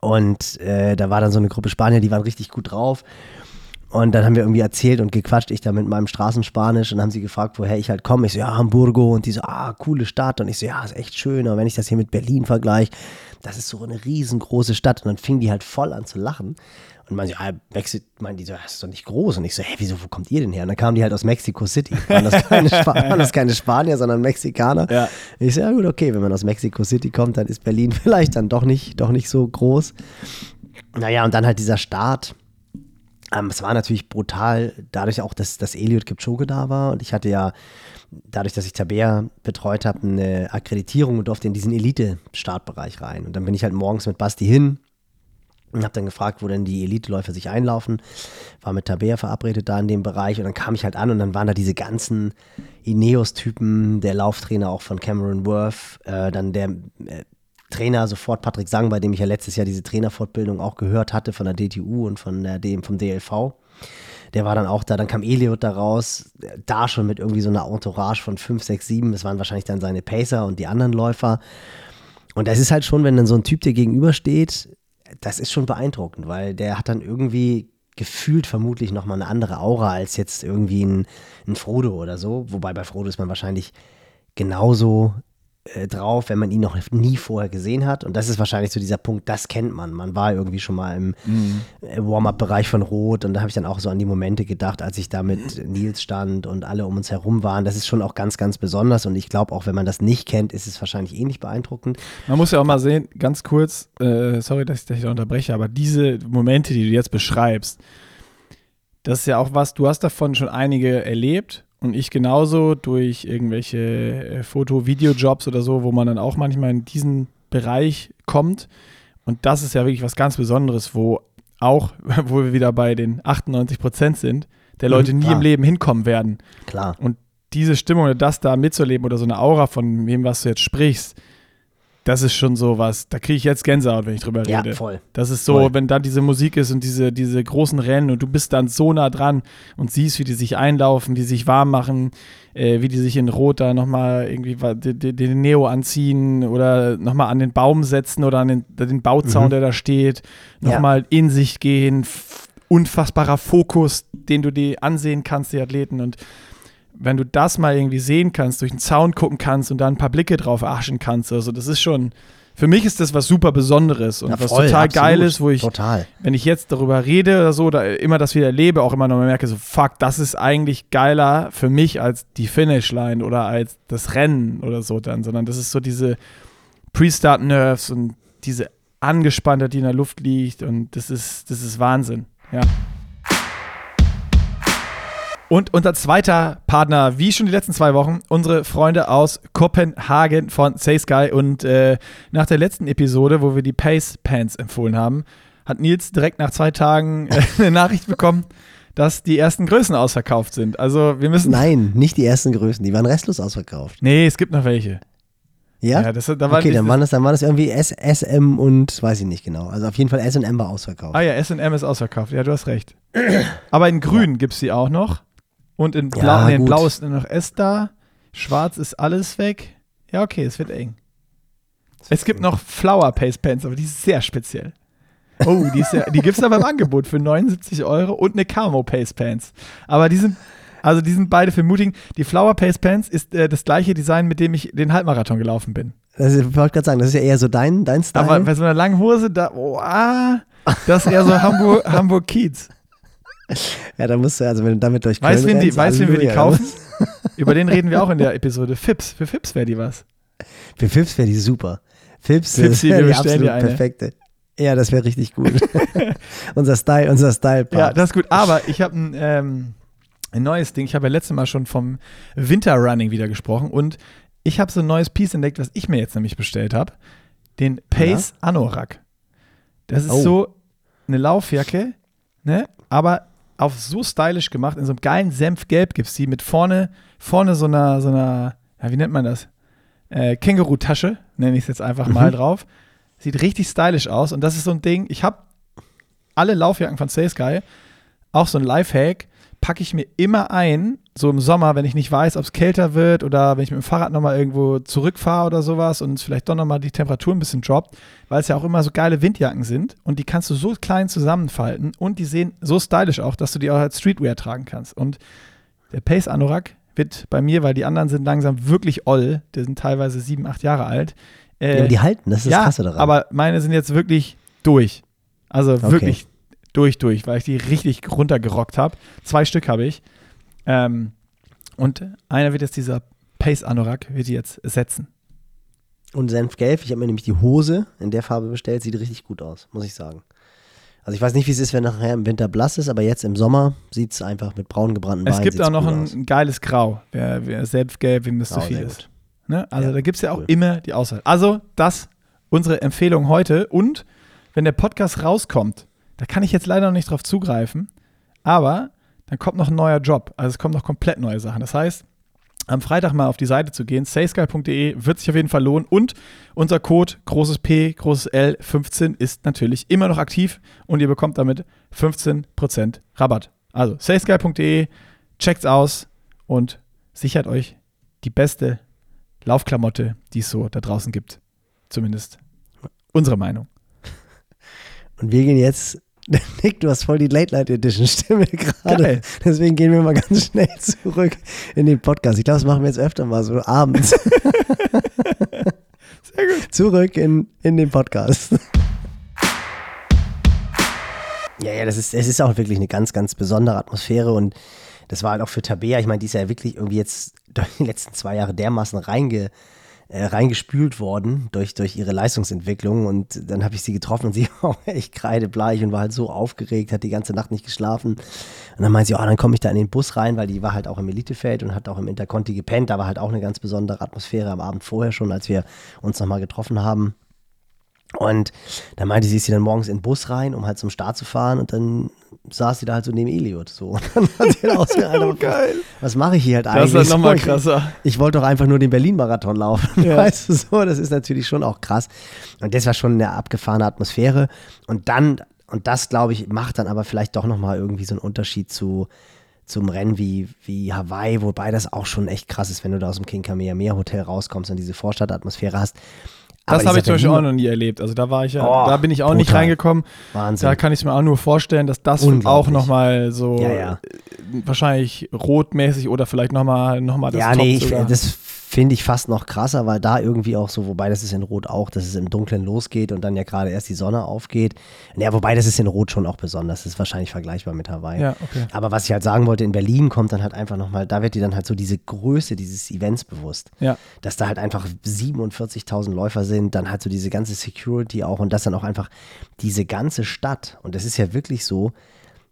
und äh, da war dann so eine Gruppe Spanier, die waren richtig gut drauf. Und dann haben wir irgendwie erzählt und gequatscht, ich da mit meinem Straßenspanisch und haben sie gefragt, woher ich halt komme. Ich so, ja, Hamburgo. Und die so, ah, coole Stadt. Und ich so, ja, ist echt schön. Aber wenn ich das hier mit Berlin vergleiche, das ist so eine riesengroße Stadt. Und dann fing die halt voll an zu lachen. Und man ja, Mexi meinen die so, das ist doch nicht groß. Und ich so, hä, wieso, wo kommt ihr denn her? Und dann kamen die halt aus Mexico City. Waren das keine, Spa [laughs] waren das keine Spanier, sondern Mexikaner. Ja. Ich so, ja gut, okay, wenn man aus Mexico City kommt, dann ist Berlin [laughs] vielleicht dann doch nicht, doch nicht so groß. Naja, und dann halt dieser Start Ähm, es war natürlich brutal, dadurch auch, dass, dass Eliot Kipchoge da war und ich hatte ja, dadurch, dass ich Tabea betreut habe, eine Akkreditierung und durfte in diesen Elite-Startbereich rein. Und dann bin ich halt morgens mit Basti hin und habe dann gefragt, wo denn die Elite-Läufer sich einlaufen. War mit Tabea verabredet da in dem Bereich und dann kam ich halt an und dann waren da diese ganzen Ineos-Typen, der Lauftrainer auch von Cameron Worth, äh, dann der äh, Trainer sofort Patrick Sang, bei dem ich ja letztes Jahr diese Trainerfortbildung auch gehört hatte von der DTU und von der, dem, vom DLV. Der war dann auch da, dann kam Eliot da raus, da schon mit irgendwie so einer Entourage von 5, 6, 7. Das waren wahrscheinlich dann seine Pacer und die anderen Läufer. Und das ist halt schon, wenn dann so ein Typ dir gegenübersteht, das ist schon beeindruckend, weil der hat dann irgendwie gefühlt vermutlich nochmal eine andere Aura als jetzt irgendwie ein, ein Frodo oder so. Wobei bei Frodo ist man wahrscheinlich genauso äh, drauf, wenn man ihn noch nie vorher gesehen hat. Und das ist wahrscheinlich so dieser Punkt, das kennt man. Man war irgendwie schon mal im mhm. Warm-up-Bereich von Rot und da habe ich dann auch so an die Momente gedacht, als ich da mit Nils stand und alle um uns herum waren. Das ist schon auch ganz, ganz besonders und ich glaube auch, wenn man das nicht kennt, ist es wahrscheinlich ähnlich beeindruckend. Man muss ja auch mal sehen, ganz kurz, äh, sorry, dass ich dich da unterbreche, aber diese Momente, die du jetzt beschreibst, das ist ja auch was, du hast davon schon einige erlebt und ich genauso durch irgendwelche äh, Foto-Video-Jobs oder so, wo man dann auch manchmal in diesen Bereich kommt. Und das ist ja wirklich was ganz Besonderes, wo auch, [laughs] wo wir wieder bei den 98 Prozent sind, der Leute mhm, nie im Leben hinkommen werden. Klar. Und diese Stimmung oder das da mitzuleben oder so eine Aura von wem, was du jetzt sprichst, das ist schon so was, da kriege ich jetzt Gänsehaut, wenn ich drüber rede. Ja, voll. Das ist so, voll. wenn dann diese Musik ist und diese, diese großen Rennen und du bist dann so nah dran und siehst, wie die sich einlaufen, die sich warm machen, äh, wie die sich in Rot da nochmal irgendwie den, den Neo anziehen oder nochmal an den Baum setzen oder an den, den Bauzaun, mhm. der da steht, nochmal ja. in sich gehen, unfassbarer Fokus, den du dir ansehen kannst, die Athleten und wenn du das mal irgendwie sehen kannst, durch den Zaun gucken kannst und da ein paar Blicke drauf aschen kannst, also das ist schon, für mich ist das was super Besonderes und ja, was total absolut, geil ist, wo ich, total. wenn ich jetzt darüber rede oder so, da immer das wieder erlebe, auch immer noch mal merke, so fuck, das ist eigentlich geiler für mich als die Finishline oder als das Rennen oder so dann, sondern das ist so diese Pre-Start-Nerves und diese Angespanntheit, die in der Luft liegt und das ist, das ist Wahnsinn, ja. Und unser zweiter Partner, wie schon die letzten zwei Wochen, unsere Freunde aus Kopenhagen von Say Sky. Und äh, nach der letzten Episode, wo wir die Pace Pants empfohlen haben, hat Nils direkt nach zwei Tagen äh, [laughs] eine Nachricht bekommen, dass die ersten Größen ausverkauft sind. Also wir müssen. Nein, nicht die ersten Größen, die waren restlos ausverkauft. Nee, es gibt noch welche. Ja? ja das, da okay, dann waren, das, dann waren das irgendwie S, SM und weiß ich nicht genau. Also auf jeden Fall SM war ausverkauft. Ah ja, SM ist ausverkauft. Ja, du hast recht. Aber in grün ja. gibt es die auch noch. Und in Blau, ja, nee, in Blau ist nur noch S da. Schwarz ist alles weg. Ja, okay, es wird eng. Es gibt noch Flower Paste Pants, aber die ist sehr speziell. Oh, die, ja, die gibt es aber im Angebot für 79 Euro und eine Camo Paste Pants. Aber die sind, also die sind beide für Muting. Die Flower Paste Pants ist äh, das gleiche Design, mit dem ich den Halbmarathon gelaufen bin. Also, ich wollte gerade sagen, das ist ja eher so dein, dein Style. Aber bei so einer langen Hose, da, oh, ah, das ist eher so Hamburg, Hamburg Kiez. Ja, da musst du, also wenn du damit durch Weißt du, wen, die, weißt, wen wir die kaufen? [laughs] Über den reden wir auch in der Episode. Fips. Für Fips wäre die was. Für Fips wäre die super. Fips, Fips wäre die absolut perfekte. Ja, das wäre richtig gut. [laughs] unser Style, unser Style. -Part. Ja, das ist gut. Aber ich habe ein, ähm, ein neues Ding. Ich habe ja letztes Mal schon vom Winterrunning wieder gesprochen und ich habe so ein neues Piece entdeckt, was ich mir jetzt nämlich bestellt habe. Den Pace ja? Anorak. Das ist oh. so eine Laufjacke, ne? Aber auf so stylisch gemacht, in so einem geilen Senfgelb gibt es die mit vorne, vorne so einer, so einer, ja, wie nennt man das? Äh, Känguru-Tasche, nenne ich es jetzt einfach mhm. mal drauf. Sieht richtig stylisch aus und das ist so ein Ding, ich habe alle Laufjacken von Stay Sky, auch so ein Lifehack, packe ich mir immer ein, so im Sommer, wenn ich nicht weiß, ob es kälter wird oder wenn ich mit dem Fahrrad nochmal irgendwo zurückfahre oder sowas und es vielleicht doch nochmal die Temperatur ein bisschen droppt, weil es ja auch immer so geile Windjacken sind und die kannst du so klein zusammenfalten und die sehen so stylisch auch, dass du die auch als Streetwear tragen kannst. Und der Pace Anorak wird bei mir, weil die anderen sind langsam wirklich oll, die sind teilweise sieben, acht Jahre alt. Äh, ja, die halten, das ist das ja, Krasse daran. aber meine sind jetzt wirklich durch. Also okay. wirklich durch, durch, weil ich die richtig runtergerockt habe. Zwei Stück habe ich. Ähm, und einer wird jetzt dieser Pace Anorak, wird die jetzt setzen. Und Senfgelb, ich habe mir nämlich die Hose in der Farbe bestellt, sieht richtig gut aus, muss ich sagen. Also ich weiß nicht, wie es ist, wenn nachher im Winter blass ist, aber jetzt im Sommer sieht es einfach mit braun gebrannten Es Beinen gibt auch noch ein aus. geiles Grau. Wer, wer selbstgelb, wem das zu viel ist. Ne? Also Ja, da gibt es ja auch cool. immer die Auswahl. Also das unsere Empfehlung heute. Und wenn der Podcast rauskommt, da kann ich jetzt leider noch nicht drauf zugreifen, aber dann kommt noch ein neuer Job. Also es kommen noch komplett neue Sachen. Das heißt, am Freitag mal auf die Seite zu gehen, saysky.de, wird sich auf jeden Fall lohnen. Und unser Code, großes P, großes L, 15, ist natürlich immer noch aktiv und ihr bekommt damit 15% Rabatt. Also saysky.de, checkt's aus und sichert euch die beste Laufklamotte, die es so da draußen gibt. Zumindest unsere Meinung. Und wir gehen jetzt, [laughs] Nick, du hast voll die Late Night Edition Stimme gerade. Deswegen gehen wir mal ganz schnell [laughs] zurück in den Podcast. Ich glaube, das machen wir jetzt öfter mal so abends. [laughs] Sehr gut. zurück in, in den Podcast. Ja, ja, das ist, es ist auch wirklich eine ganz, ganz besondere Atmosphäre und das war halt auch für Tabea, ich meine, die ist ja wirklich irgendwie jetzt durch die letzten zwei Jahre dermaßen reinge, äh, reingespült worden durch, durch ihre Leistungsentwicklung. Und dann habe ich sie getroffen und sie [laughs] war echt kreidebleich und war halt so aufgeregt, hat die ganze Nacht nicht geschlafen. Und dann meinte sie, oh, dann komme ich da in den Bus rein, weil die war halt auch im Elitefeld und hat auch im Interconti gepennt, da war halt auch eine ganz besondere Atmosphäre am Abend vorher schon, als wir uns nochmal getroffen haben. Und dann meinte sie, ist sie dann morgens in den Bus rein, um halt zum Start zu fahren und dann saß sie da halt so neben Eliot. So. [laughs] Und dann hat sie halt ausgesehen, Alter, [laughs] geil. was mache ich hier halt Das eigentlich? ist halt nochmal So, ich- krasser. ich wollte doch einfach nur den Berlin-Marathon laufen. Ja. [laughs] Weißt du so, das ist natürlich schon auch krass. Und das war schon eine abgefahrene Atmosphäre. Und dann, und das glaube ich, macht dann aber vielleicht doch nochmal irgendwie so einen Unterschied zu, zum Rennen wie, wie Hawaii, wobei das auch schon echt krass ist, wenn du da aus dem King Kamehameha Hotel rauskommst und diese Vorstadtatmosphäre hast. Das habe ich zum Beispiel auch noch nie erlebt. Also da war ich ja, Oh, da bin ich auch nicht brutal. reingekommen. Wahnsinn. Da kann ich mir auch nur vorstellen, dass das auch nochmal so Ja, ja. äh, wahrscheinlich rotmäßig oder vielleicht nochmal noch mal das ja, Top nee, ich, das finde ich fast noch krasser, weil da irgendwie auch so, wobei das ist in Rot auch, dass es im Dunkeln losgeht und dann ja gerade erst die Sonne aufgeht. Ja, wobei das ist in Rot schon auch besonders. Das ist wahrscheinlich vergleichbar mit Hawaii. Ja, okay. Aber was ich halt sagen wollte, in Berlin kommt dann halt einfach nochmal, da wird dir dann halt so diese Größe dieses Events bewusst. Ja. Dass da halt einfach 47.000 Läufer sind, dann halt so diese ganze Security auch und das dann auch einfach diese ganze Stadt. Und das ist ja wirklich so,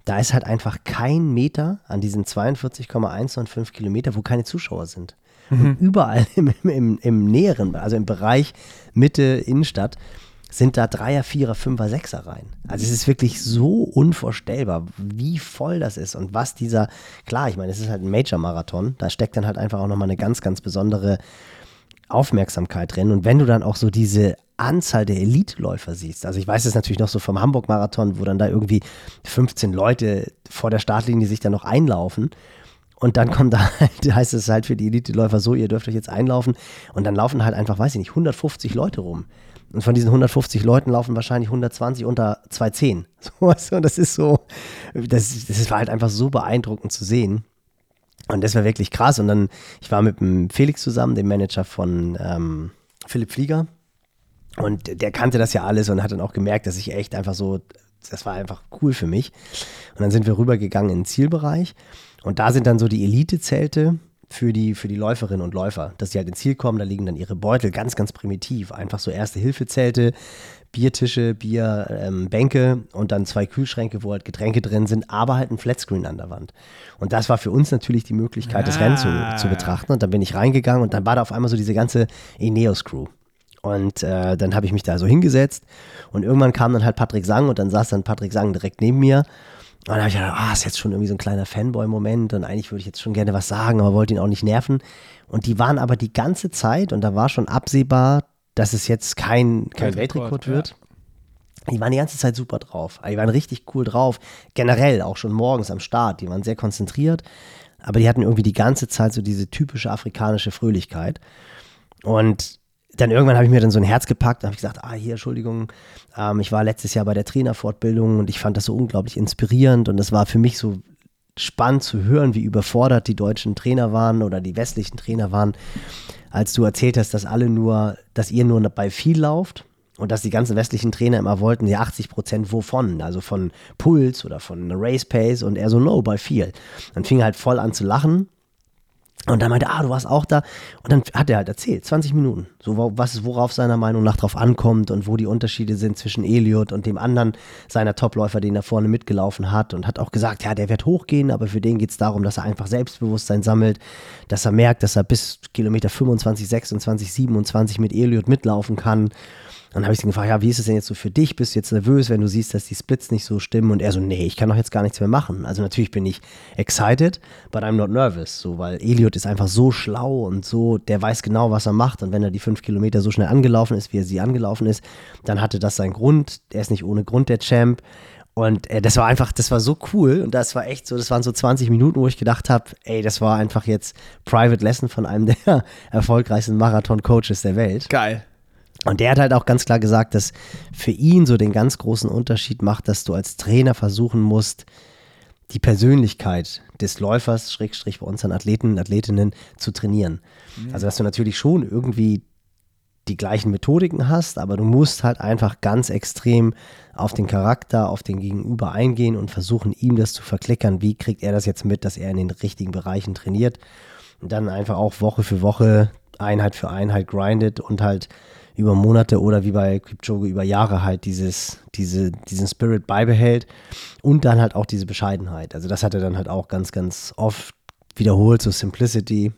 da ist halt einfach kein Meter an diesen 42,195 Kilometer, wo keine Zuschauer sind. Und überall im, [laughs] im, im, im näheren, also im Bereich Mitte Innenstadt, sind da Dreier, Vierer, Fünfer, Sechser rein. Also es ist wirklich so unvorstellbar, wie voll das ist und was dieser, klar, ich meine, es ist halt ein Major-Marathon, da steckt dann halt einfach auch nochmal eine ganz, ganz besondere Aufmerksamkeit drin. Und wenn du dann auch so diese Anzahl der Elite-Läufer siehst, also ich weiß es natürlich noch so vom Hamburg-Marathon, wo dann da irgendwie 15 Leute vor der Startlinie sich dann noch einlaufen. Und dann kommt da [laughs] halt, heißt es halt für die Elite-Läufer so, ihr dürft euch jetzt einlaufen. Und dann laufen halt einfach, weiß ich nicht, 150 Leute rum. Und von diesen 150 Leuten laufen wahrscheinlich 120 unter 210. [laughs] So, und das ist so, das, das war halt einfach so beeindruckend zu sehen. Und das war wirklich krass. Und dann, ich war mit dem Felix zusammen, dem Manager von ähm, Philipp Flieger. Und der kannte das ja alles und hat dann auch gemerkt, dass ich echt einfach so, das war einfach cool für mich. Und dann sind wir rübergegangen in den Zielbereich. Und da sind dann so die Elite-Zelte für die, für die Läuferinnen und Läufer, dass sie halt ins Ziel kommen, da liegen dann ihre Beutel, ganz, ganz primitiv. Einfach so Erste-Hilfe-Zelte, Biertische, Bierbänke ähm, und dann zwei Kühlschränke, wo halt Getränke drin sind, aber halt ein Flatscreen an der Wand. Und das war für uns natürlich die Möglichkeit, das Rennen zu, zu betrachten. Und dann bin ich reingegangen und dann war da auf einmal so diese ganze Ineos-Crew. Und äh, dann habe ich mich da so hingesetzt und irgendwann kam dann halt Patrick Sang und dann saß dann Patrick Sang direkt neben mir. Und dann habe ich gedacht, ah, ist jetzt schon irgendwie so ein kleiner Fanboy-Moment und eigentlich würde ich jetzt schon gerne was sagen, aber wollte ihn auch nicht nerven. Und die waren aber die ganze Zeit und da war schon absehbar, dass es jetzt kein, kein Weltrekord, Weltrekord wird. Die waren die ganze Zeit super drauf. Die waren richtig cool drauf. Generell, auch schon morgens am Start. Die waren sehr konzentriert. Aber die hatten irgendwie die ganze Zeit so diese typische afrikanische Fröhlichkeit. Und dann irgendwann habe ich mir dann so ein Herz gepackt und habe gesagt, ah, hier, Entschuldigung, ähm, ich war letztes Jahr bei der Trainerfortbildung und ich fand das so unglaublich inspirierend und das war für mich so spannend zu hören, wie überfordert die deutschen Trainer waren oder die westlichen Trainer waren, als du erzählt hast, dass alle nur, dass ihr nur bei viel lauft und dass die ganzen westlichen Trainer immer wollten, ja 80 Prozent wovon, also von Puls oder von Race Pace und er so, no, bei viel. Dann fing er halt voll an zu lachen Und dann meinte, ah, du warst auch da. Und dann hat er halt erzählt, 20 Minuten, so was worauf seiner Meinung nach drauf ankommt und wo die Unterschiede sind zwischen Elliot und dem anderen seiner Topläufer, den er vorne mitgelaufen hat. Und hat auch gesagt, ja, der wird hochgehen, aber für den geht es darum, dass er einfach Selbstbewusstsein sammelt, dass er merkt, dass er bis Kilometer 25, 26, 27 mit Elliot mitlaufen kann. Dann habe ich ihn gefragt, ja, wie ist es denn jetzt so für dich? Bist du jetzt nervös, wenn du siehst, dass die Splits nicht so stimmen? Und er so, nee, ich kann doch jetzt gar nichts mehr machen. Also natürlich bin ich excited, but I'm not nervous. So, weil Elliot ist einfach so schlau und so, der weiß genau, was er macht. Und wenn er die fünf Kilometer so schnell angelaufen ist, wie er sie angelaufen ist, dann hatte das seinen Grund. Er ist nicht ohne Grund der Champ. Und äh, das war einfach, das war so cool und das war echt so, das waren so 20 Minuten, wo ich gedacht habe, ey, das war einfach jetzt Private Lesson von einem der [laughs] erfolgreichsten Marathon-Coaches der Welt. Geil. Und der hat halt auch ganz klar gesagt, dass für ihn so den ganz großen Unterschied macht, dass du als Trainer versuchen musst, die Persönlichkeit des Läufers, Schrägstrich bei uns an Athleten und Athletinnen, zu trainieren. Mhm. Also, dass du natürlich schon irgendwie die gleichen Methodiken hast, aber du musst halt einfach ganz extrem auf den Charakter, auf den Gegenüber eingehen und versuchen, ihm das zu verklickern. Wie kriegt er das jetzt mit, dass er in den richtigen Bereichen trainiert? Und dann einfach auch Woche für Woche, Einheit für Einheit grindet und halt über Monate oder wie bei Kipchoge über Jahre halt dieses, diese, diesen Spirit beibehält und dann halt auch diese Bescheidenheit. Also das hat er dann halt auch ganz, ganz oft wiederholt, so Simplicity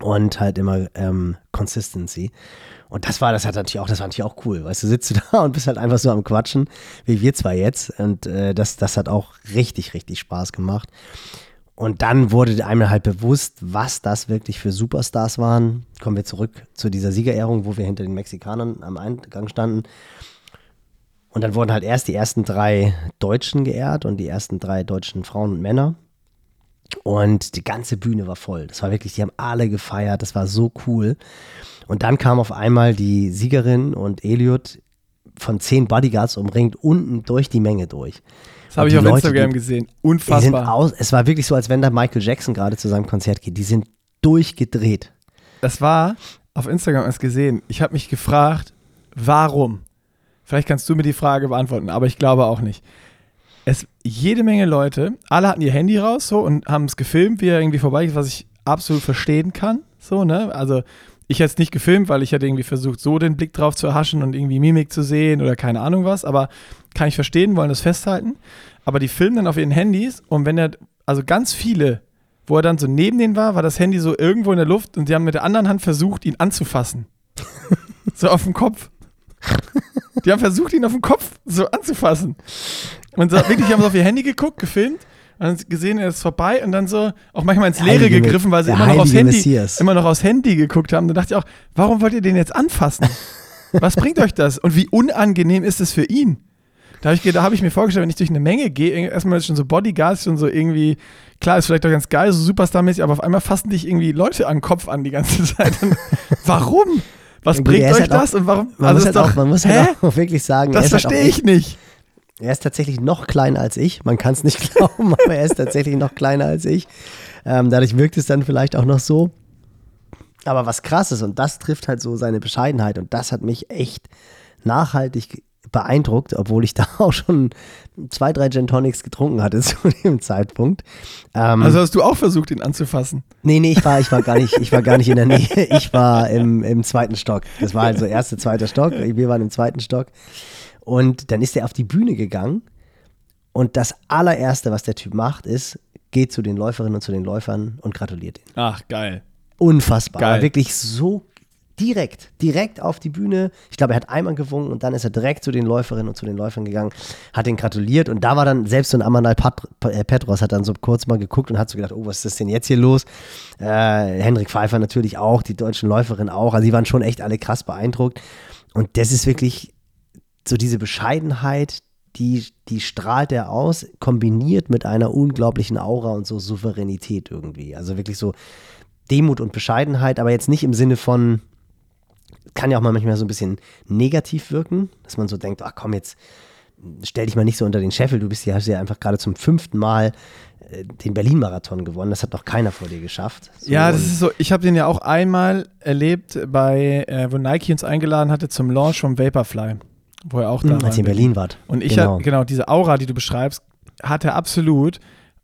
und halt immer ähm, Consistency. Und das war, das hat natürlich auch, das war natürlich auch cool. Weißt du, sitzt du [laughs] da und bist halt einfach so am Quatschen, wie wir zwei jetzt. Und äh, das, das hat auch richtig, richtig Spaß gemacht. Und dann wurde einem halt bewusst, was das wirklich für Superstars waren. Kommen wir zurück zu dieser Siegerehrung, wo wir hinter den Mexikanern am Eingang standen. Und dann wurden halt erst die ersten drei Deutschen geehrt und die ersten drei deutschen Frauen und Männer. Und die ganze Bühne war voll. Das war wirklich, die haben alle gefeiert. Das war so cool. Und dann kam auf einmal die Siegerin und Elliot von zehn Bodyguards umringt unten durch die Menge durch. Das habe ich auf Leute, Instagram gesehen. Unfassbar. Aus, es war wirklich so, als wenn da Michael Jackson gerade zu seinem Konzert geht. Die sind durchgedreht. Das war auf Instagram erst gesehen. Ich habe mich gefragt, warum? Vielleicht kannst du mir die Frage beantworten, aber ich glaube auch nicht. Es jede Menge Leute, alle hatten ihr Handy raus so und haben es gefilmt, wie er irgendwie vorbeigeht, was ich absolut verstehen kann. So, ne? Also ich hätte es nicht gefilmt, weil ich hätte irgendwie versucht, so den Blick drauf zu erhaschen und irgendwie Mimik zu sehen oder keine Ahnung was, aber kann ich verstehen, wollen das festhalten. Aber die filmen dann auf ihren Handys und wenn er, also ganz viele, wo er dann so neben denen war, war das Handy so irgendwo in der Luft und sie haben mit der anderen Hand versucht, ihn anzufassen. [laughs] so auf dem Kopf. Die haben versucht, ihn auf dem Kopf so anzufassen. Und so, wirklich haben sie auf ihr Handy geguckt, gefilmt dann gesehen, er ist vorbei und dann so auch manchmal ins Leere Heilige, gegriffen, weil sie immer noch, aufs Handy, immer noch aufs Handy geguckt haben. Da dachte ich auch, warum wollt ihr den jetzt anfassen? [laughs] Was bringt euch das? Und wie unangenehm ist es für ihn? Da habe ich, hab ich mir vorgestellt, wenn ich durch eine Menge gehe, erstmal schon so Bodyguards, schon so irgendwie, klar, ist vielleicht doch ganz geil, so Superstar-mäßig, aber auf einmal fassen dich irgendwie Leute an den Kopf an die ganze Zeit. [laughs] Warum? Was bringt euch halt das? Auch, und warum? Man, also muss, halt doch, auch, man muss halt auch wirklich sagen, das halt verstehe halt ich nicht. Er ist tatsächlich noch kleiner als ich. Man kann es nicht [laughs] glauben, aber er ist tatsächlich noch kleiner als ich. Ähm, dadurch wirkt es dann vielleicht auch noch so. Aber was krass ist, und das trifft halt so seine Bescheidenheit, und das hat mich echt nachhaltig beeindruckt, obwohl ich [laughs] da auch schon zwei, drei Gin Tonics getrunken hatte [laughs] zu dem Zeitpunkt. Ähm, also hast du auch versucht, ihn anzufassen? Nee, nee, ich war, ich war gar nicht, ich war gar nicht in der Nähe. Ich war im, im zweiten Stock. Das war also erster, zweiter Stock. Wir waren im zweiten Stock. Und dann ist er auf die Bühne gegangen und das allererste, was der Typ macht, ist, geht zu den Läuferinnen und zu den Läufern und gratuliert ihnen. Ach, geil. Unfassbar. Geil. Wirklich so direkt, direkt auf die Bühne. Ich glaube, er hat einmal gewunken und dann ist er direkt zu den Läuferinnen und zu den Läufern gegangen, hat ihn gratuliert und da war dann selbst so ein Amanal äh, Petros hat dann so kurz mal geguckt und hat so gedacht, oh, was ist das denn jetzt hier los? Äh, Henrik Pfeiffer natürlich auch, die deutschen Läuferinnen auch, also die waren schon echt alle krass beeindruckt und das ist wirklich so diese Bescheidenheit, die, die strahlt er aus, kombiniert mit einer unglaublichen Aura und so Souveränität irgendwie. Also wirklich so Demut und Bescheidenheit, aber jetzt nicht im Sinne von, kann ja auch mal manchmal so ein bisschen negativ wirken, dass man so denkt, ach komm, jetzt stell dich mal nicht so unter den Scheffel, du bist ja, hast ja einfach gerade zum fünften Mal äh, den Berlin-Marathon gewonnen. Das hat noch keiner vor dir geschafft. So ja, das ist so. Ich habe den ja auch einmal erlebt, bei, äh, wo Nike uns eingeladen hatte zum Launch von Vaporfly wo er auch da hm, Als ihr in? Berlin wart. Und ich genau. Hatte, genau, diese Aura, die du beschreibst, hat er absolut.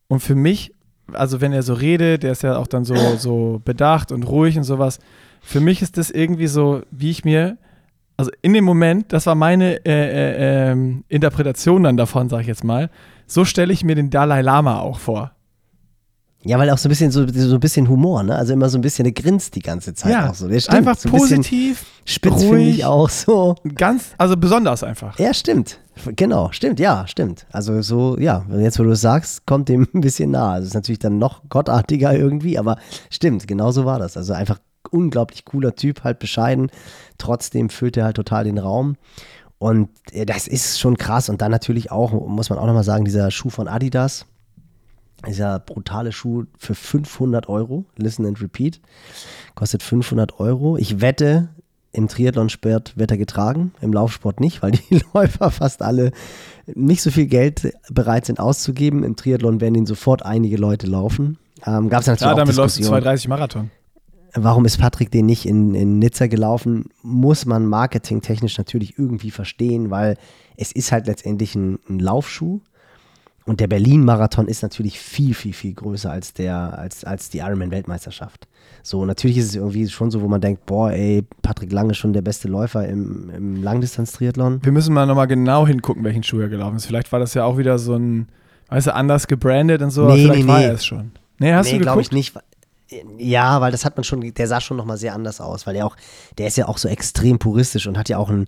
Und für mich also wenn er so redet, der ist ja auch dann so, [clears throat] so bedacht und ruhig und sowas. Für mich ist das irgendwie so, wie ich mir, also in dem Moment, das war meine äh, äh, ähm, Interpretation dann davon, sag ich jetzt mal, so stelle ich mir den Dalai Lama auch vor. Ja, weil auch so ein bisschen so, so ein bisschen Humor, ne? Also immer so ein bisschen, der grinst die ganze Zeit Ja, auch so. Der stimmt, einfach so ein positiv, Spitz finde ruhig. ich auch so. ganz, also besonders einfach. Ja, stimmt. Genau, stimmt, ja, stimmt. Also so, ja, jetzt wo du es sagst, kommt dem [laughs] ein bisschen nah. Also ist natürlich dann noch gottartiger irgendwie, aber stimmt, genau so war das. Also einfach unglaublich cooler Typ, halt bescheiden. Trotzdem füllt er halt total den Raum. Und äh, das ist schon krass. Und dann natürlich auch, muss man auch nochmal sagen, dieser Schuh von Adidas, dieser brutale Schuh für 500 Euro, Listen and Repeat, kostet 500 Euro. Ich wette, im Triathlon-Sport wird er getragen, im Laufsport nicht, weil [laughs] die Läufer fast alle nicht so viel Geld bereit sind auszugeben. Im Triathlon werden ihn sofort einige Leute laufen. Ähm, Gab es natürlich Klar, auch damit läufst du Diskussionen. 230 Marathon. Warum ist Patrick den nicht in, in Nizza gelaufen? Muss man marketingtechnisch natürlich irgendwie verstehen, weil es ist halt letztendlich ein, ein Laufschuh. Und der Berlin-Marathon ist natürlich viel, viel, viel größer als, der, als, als die Ironman-Weltmeisterschaft. So, natürlich ist es irgendwie schon so, wo man denkt, boah, ey, Patrick Lange ist schon der beste Läufer im, im Langdistanz-Triathlon. Wir müssen mal nochmal genau hingucken, welchen Schuh er gelaufen ist. Vielleicht war das ja auch wieder so ein, weißt du, anders gebrandet und so, Nee, vielleicht nee, war nee. er es schon. Nee, hast nee, du glaube ich nicht. Ja, weil das hat man schon, der sah schon nochmal sehr anders aus, weil er auch, der ist ja auch so extrem puristisch und hat ja auch ein,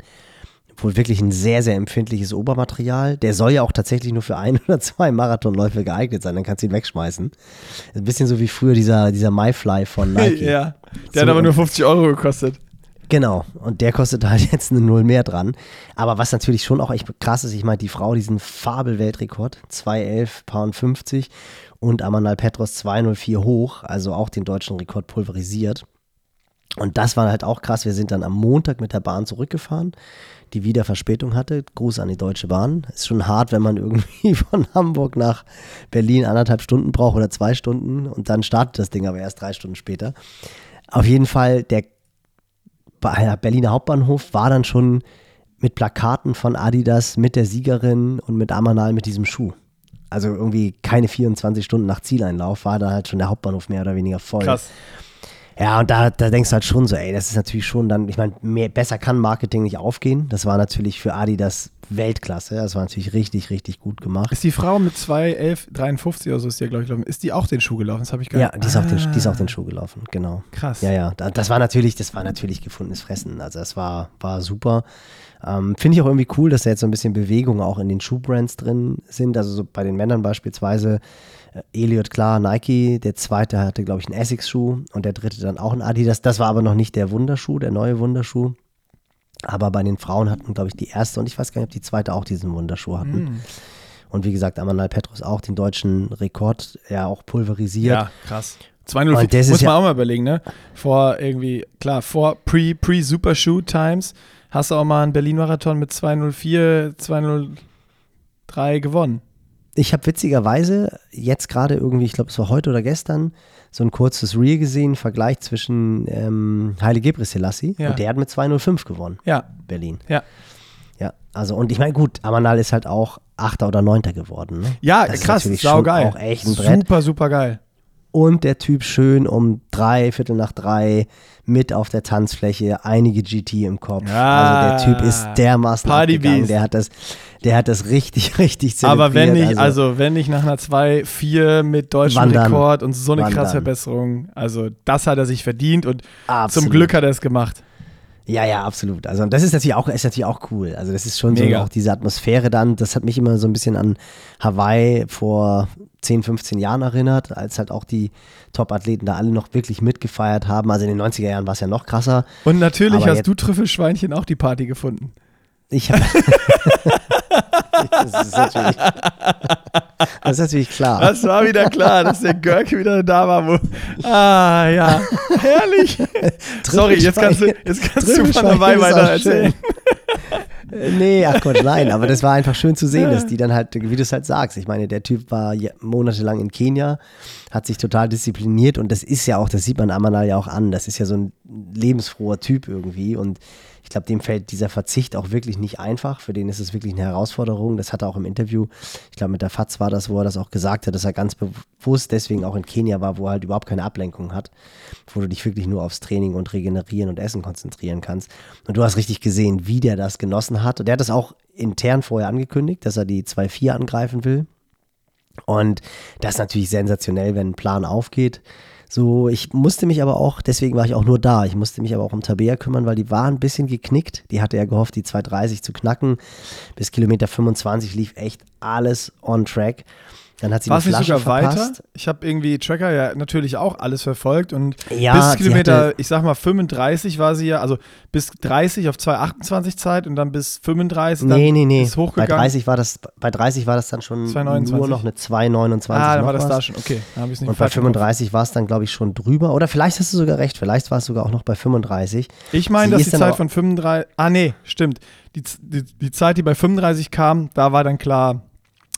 wohl wirklich ein sehr, sehr empfindliches Obermaterial. Der soll ja auch tatsächlich nur für ein [laughs] oder zwei Marathonläufe geeignet sein, dann kannst du ihn wegschmeißen. Ein bisschen so wie früher dieser, dieser MyFly von [laughs] Nike. ja, der So, hat aber nur 50 Euro gekostet. Genau, und der kostet halt [laughs] jetzt eine Null mehr dran. Aber was natürlich schon auch echt krass ist, ich meine, die Frau diesen Fabel-Weltrekord, 211 Pound 50 und Amanal Petros 204 hoch, also auch den deutschen Rekord pulverisiert. Und das war halt auch krass. Wir sind dann am Montag mit der Bahn zurückgefahren, die wieder Verspätung hatte. Gruß an die Deutsche Bahn. Ist schon hart, wenn man [laughs] irgendwie von Hamburg nach Berlin anderthalb Stunden braucht oder zwei Stunden und dann startet das Ding aber erst drei Stunden später. Auf jeden Fall, der Berliner Hauptbahnhof war dann schon mit Plakaten von Adidas, mit der Siegerin und mit Amanal mit diesem Schuh. Also irgendwie keine 24 Stunden nach Zieleinlauf war da halt schon der Hauptbahnhof mehr oder weniger voll. Krass. Ja, und da, da denkst du halt schon so, ey, das ist natürlich schon dann, ich meine, besser kann Marketing nicht aufgehen. Das war natürlich für Adidas Weltklasse. Das war natürlich richtig, richtig gut gemacht. Ist die Frau mit 2,11,53 oder so ist die, glaube ich, gelaufen. Ist die auch den Schuh gelaufen? Das habe ich gar Ja, die ist, auch den, die ist auch Ah, den Schuh gelaufen, genau. Krass. Ja, ja, da- das war natürlich, das war natürlich gefundenes Fressen. Also das war, war super. Ähm, Finde ich auch irgendwie cool, dass da jetzt so ein bisschen Bewegung auch in den Schuhbrands drin sind. Also so bei den Männern beispielsweise Elliot klar, Nike, der zweite hatte, glaube ich, einen Essex-Schuh und der dritte dann auch einen Adidas. Das war aber noch nicht der Wunderschuh, der neue Wunderschuh. Aber bei den Frauen hatten, glaube ich, die erste und ich weiß gar nicht, ob die zweite auch diesen Wunderschuh hatten. Mhm. Und wie gesagt, Amanal Petrus auch den deutschen Rekord ja auch pulverisiert. Ja, krass. 204 Und das ist muss man ja- auch mal überlegen, ne? Vor irgendwie, klar, vor Pre- Pre-Supershoot Times hast du auch mal einen Berlin-Marathon mit 204, 203 gewonnen. Ich habe witzigerweise jetzt gerade irgendwie, ich glaube, es war heute oder gestern, so ein kurzes Reel gesehen, Vergleich zwischen ähm, Haile Gebrselassie Ja. und der hat mit 205 gewonnen, Ja, Berlin. ja. Ja, also und ich meine, gut, Amanal ist halt auch Achter oder Neunter geworden. Ne? Ja, Das ist krass, natürlich sau geil. auch echt ein Brett. Super, super geil. Und der Typ schön um drei, Viertel nach drei mit auf der Tanzfläche, einige GT im Kopf. Ja. also der Typ ist dermaßen Party abgegangen. Der hat das, der hat das richtig, [laughs] richtig zelebriert. Aber wenn ich, also, wenn ich nach einer 2-4 mit deutschem Wann dann? Rekord und so eine Wann krasse? Verbesserung, also das hat er sich verdient und Absolut. zum Glück hat er es gemacht. Ja, ja, absolut. Also das ist natürlich auch, ist natürlich auch cool. Also das ist schon Mega. so auch diese Atmosphäre dann, das hat mich immer so ein bisschen an Hawaii vor 10, 15 Jahren erinnert, als halt auch die Top-Athleten da alle noch wirklich mitgefeiert haben. Also in den 90er Jahren war es ja noch krasser. Und natürlich Aber hast du Trüffelschweinchen auch die Party gefunden. Ich hab, das, ist natürlich, das ist natürlich klar. Das war wieder klar, dass der Görke wieder da war. Wo, ah, ja, herrlich. [laughs] Sorry, jetzt kannst du, jetzt kannst du von dabei weiter erzählen. Äh, Nee, ach Gott, nein, aber das war einfach schön zu sehen, dass die dann halt, wie du es halt sagst, ich meine, der Typ war monatelang in Kenia, hat sich total diszipliniert und das ist ja auch, das sieht man Amanal ja auch an, das ist ja so ein lebensfroher Typ irgendwie und Ich glaube, dem fällt dieser Verzicht auch wirklich nicht einfach. Für den ist es wirklich eine Herausforderung. Das hat er auch im Interview, ich glaube, mit der FAZ war das, wo er das auch gesagt hat, dass er ganz bewusst deswegen auch in Kenia war, wo er halt überhaupt keine Ablenkung hat, wo du dich wirklich nur aufs Training und Regenerieren und Essen konzentrieren kannst. Und du hast richtig gesehen, wie der das genossen hat. Und der hat das auch intern vorher angekündigt, dass er die 2-4 angreifen will. Und das ist natürlich sensationell, wenn ein Plan aufgeht. So, ich musste mich aber auch, deswegen war ich auch nur da, ich musste mich aber auch um Tabea kümmern, weil die war ein bisschen geknickt. Die hatte ja gehofft, die 230 zu knacken. Bis Kilometer 25 lief echt alles on track. Dann hat sie War die es nicht Flasche sogar verpasst. weiter? Ich habe irgendwie Tracker ja natürlich auch alles verfolgt und Ja, bis Kilometer, ich sag mal 35 war sie ja, also bis 30 auf 228 Zeit und dann bis 35 dann Nee, nee, nee. ist Bei hochgegangen. 30 war das, bei 30 war das dann schon 229. nur noch eine 229. ah, dann war das was. da schon, okay. Dann habe ich es nicht Und bei falsch im Kopf. 35 war es dann, glaube ich, schon drüber. Oder vielleicht hast du sogar recht, vielleicht war es sogar auch noch bei 35. Ich meine, dass die Zeit von 35, ah nee, stimmt. Die, die, die Zeit, die bei 35 kam, da war dann klar,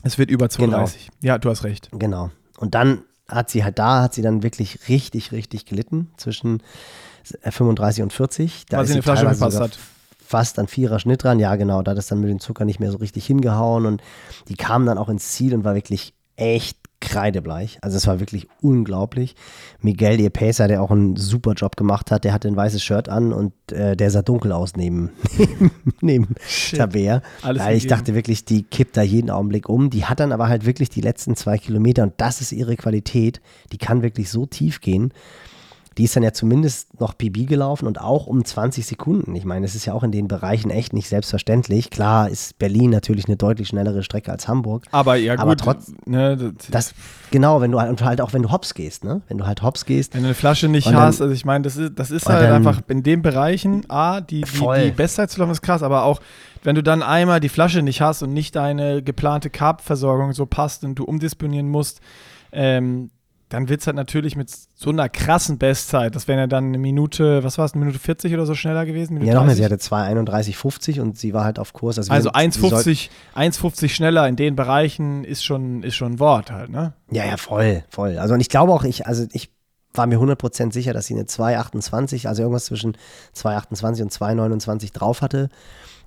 es wird über 32. Ja, du hast recht. Genau. Und dann hat sie halt da, hat sie dann wirklich richtig, richtig gelitten zwischen äh, 35 und 40. Da Weil ist sie eine Flasche verpasst hat. Fast an vierer Schnitt dran, ja genau, da hat es dann mit dem Zucker nicht mehr so richtig hingehauen und die kam dann auch ins Ziel und war wirklich echt kreidebleich. Also es war wirklich unglaublich. Miguel, ihr Pacer, der auch einen super Job gemacht hat, der hatte ein weißes Shirt an und äh, der sah dunkel aus neben, [laughs] neben Tabea. Alles Weil ich dachte wirklich, die kippt da jeden Augenblick um. Die hat dann aber halt wirklich die letzten zwei Kilometer und das ist ihre Qualität. Die kann wirklich so tief gehen. Die ist dann ja zumindest noch PB gelaufen und auch um 20 Sekunden. Ich meine, es ist ja auch in den Bereichen echt nicht selbstverständlich. Klar ist Berlin natürlich eine deutlich schnellere Strecke als Hamburg. Aber ja, gut. Aber trotz- ne, das, Das, genau, wenn du halt, und halt auch wenn du hops gehst, ne? Wenn du halt hops gehst, Wenn du eine Flasche nicht dann- hast, also ich meine, das ist, das ist halt dann- einfach in den Bereichen, A, die, die, die Bestzeit zu laufen ist krass, aber auch, wenn du dann einmal die Flasche nicht hast und nicht deine geplante Carb-Versorgung so passt und du umdisponieren musst, ähm, dann wird es halt natürlich mit so einer krassen Bestzeit, das wäre ja dann eine Minute, was war es, eine Minute 40 oder so schneller gewesen? Minute ja noch mehr, sie 30? hatte 2,31,50 und sie war halt auf Kurs. Also 1,50 1,50 schneller in den Bereichen ist schon, ist schon ein Wort halt, ne? Ja, ja, voll, voll. Also und ich glaube auch, ich, also ich war mir 100% sicher, dass sie eine 2,28, also irgendwas zwischen 2,28 und 2,29 drauf hatte.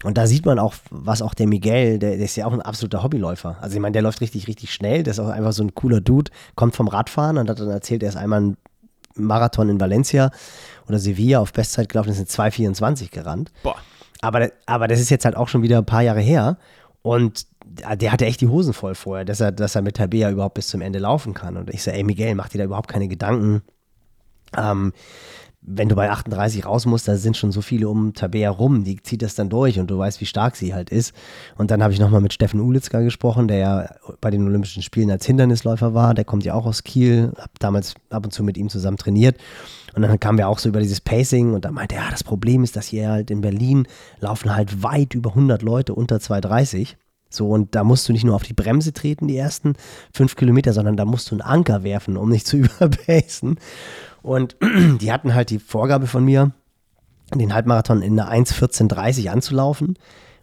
Und da sieht man auch, was auch der Miguel, der, der ist ja auch ein absoluter Hobbyläufer. Also ich meine, der läuft richtig, richtig schnell. Der ist auch einfach so ein cooler Dude, kommt vom Radfahren und hat dann erzählt, er ist einmal einen Marathon in Valencia oder Sevilla auf Bestzeit gelaufen, ist eine 2,24 gerannt. Boah. Aber, aber das ist jetzt halt auch schon wieder ein paar Jahre her. Und der hatte echt die Hosen voll vorher, dass er, dass er mit Tabea überhaupt bis zum Ende laufen kann. Und ich so, ey Miguel, mach dir da überhaupt keine Gedanken. Ähm, wenn du bei 38 raus musst, da sind schon so viele um Tabea rum, die zieht das dann durch und du weißt, wie stark sie halt ist. Und dann habe ich nochmal mit Steffen Ulitzka gesprochen, der ja bei den Olympischen Spielen als Hindernisläufer war. Der kommt ja auch aus Kiel, habe damals ab und zu mit ihm zusammen trainiert. Und dann kamen wir auch so über dieses Pacing und da meinte er, ja, das Problem ist, dass hier halt in Berlin laufen halt weit über 100 Leute unter 230. So, und da musst du nicht nur auf die Bremse treten, die ersten fünf Kilometer, sondern da musst du einen Anker werfen, um nicht zu [laughs] überpacen. Und [clears throat] die hatten halt die Vorgabe von mir, den Halbmarathon in einer 1,1430 anzulaufen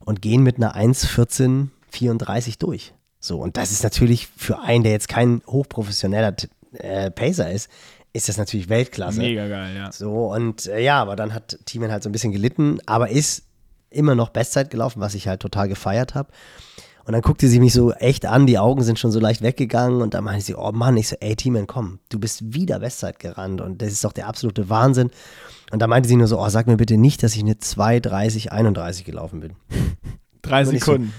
und gehen mit einer 1,1434 durch. So, und das ist natürlich für einen, der jetzt kein hochprofessioneller äh, Pacer ist, ist das natürlich Weltklasse. Mega geil, ja. So, und äh, ja, aber dann hat Thiemann halt so ein bisschen gelitten, aber ist immer noch Bestzeit gelaufen, was ich halt total gefeiert habe. Und dann guckte sie mich so echt an, die Augen sind schon so leicht weggegangen und dann meinte sie, oh Mann, ich so, ey Thiemann, komm, du bist wieder Bestzeit gerannt und das ist doch der absolute Wahnsinn. Und da meinte sie nur so, oh, sag mir bitte nicht, dass ich eine 2,30,31 gelaufen bin. [laughs] Drei Und Sekunden.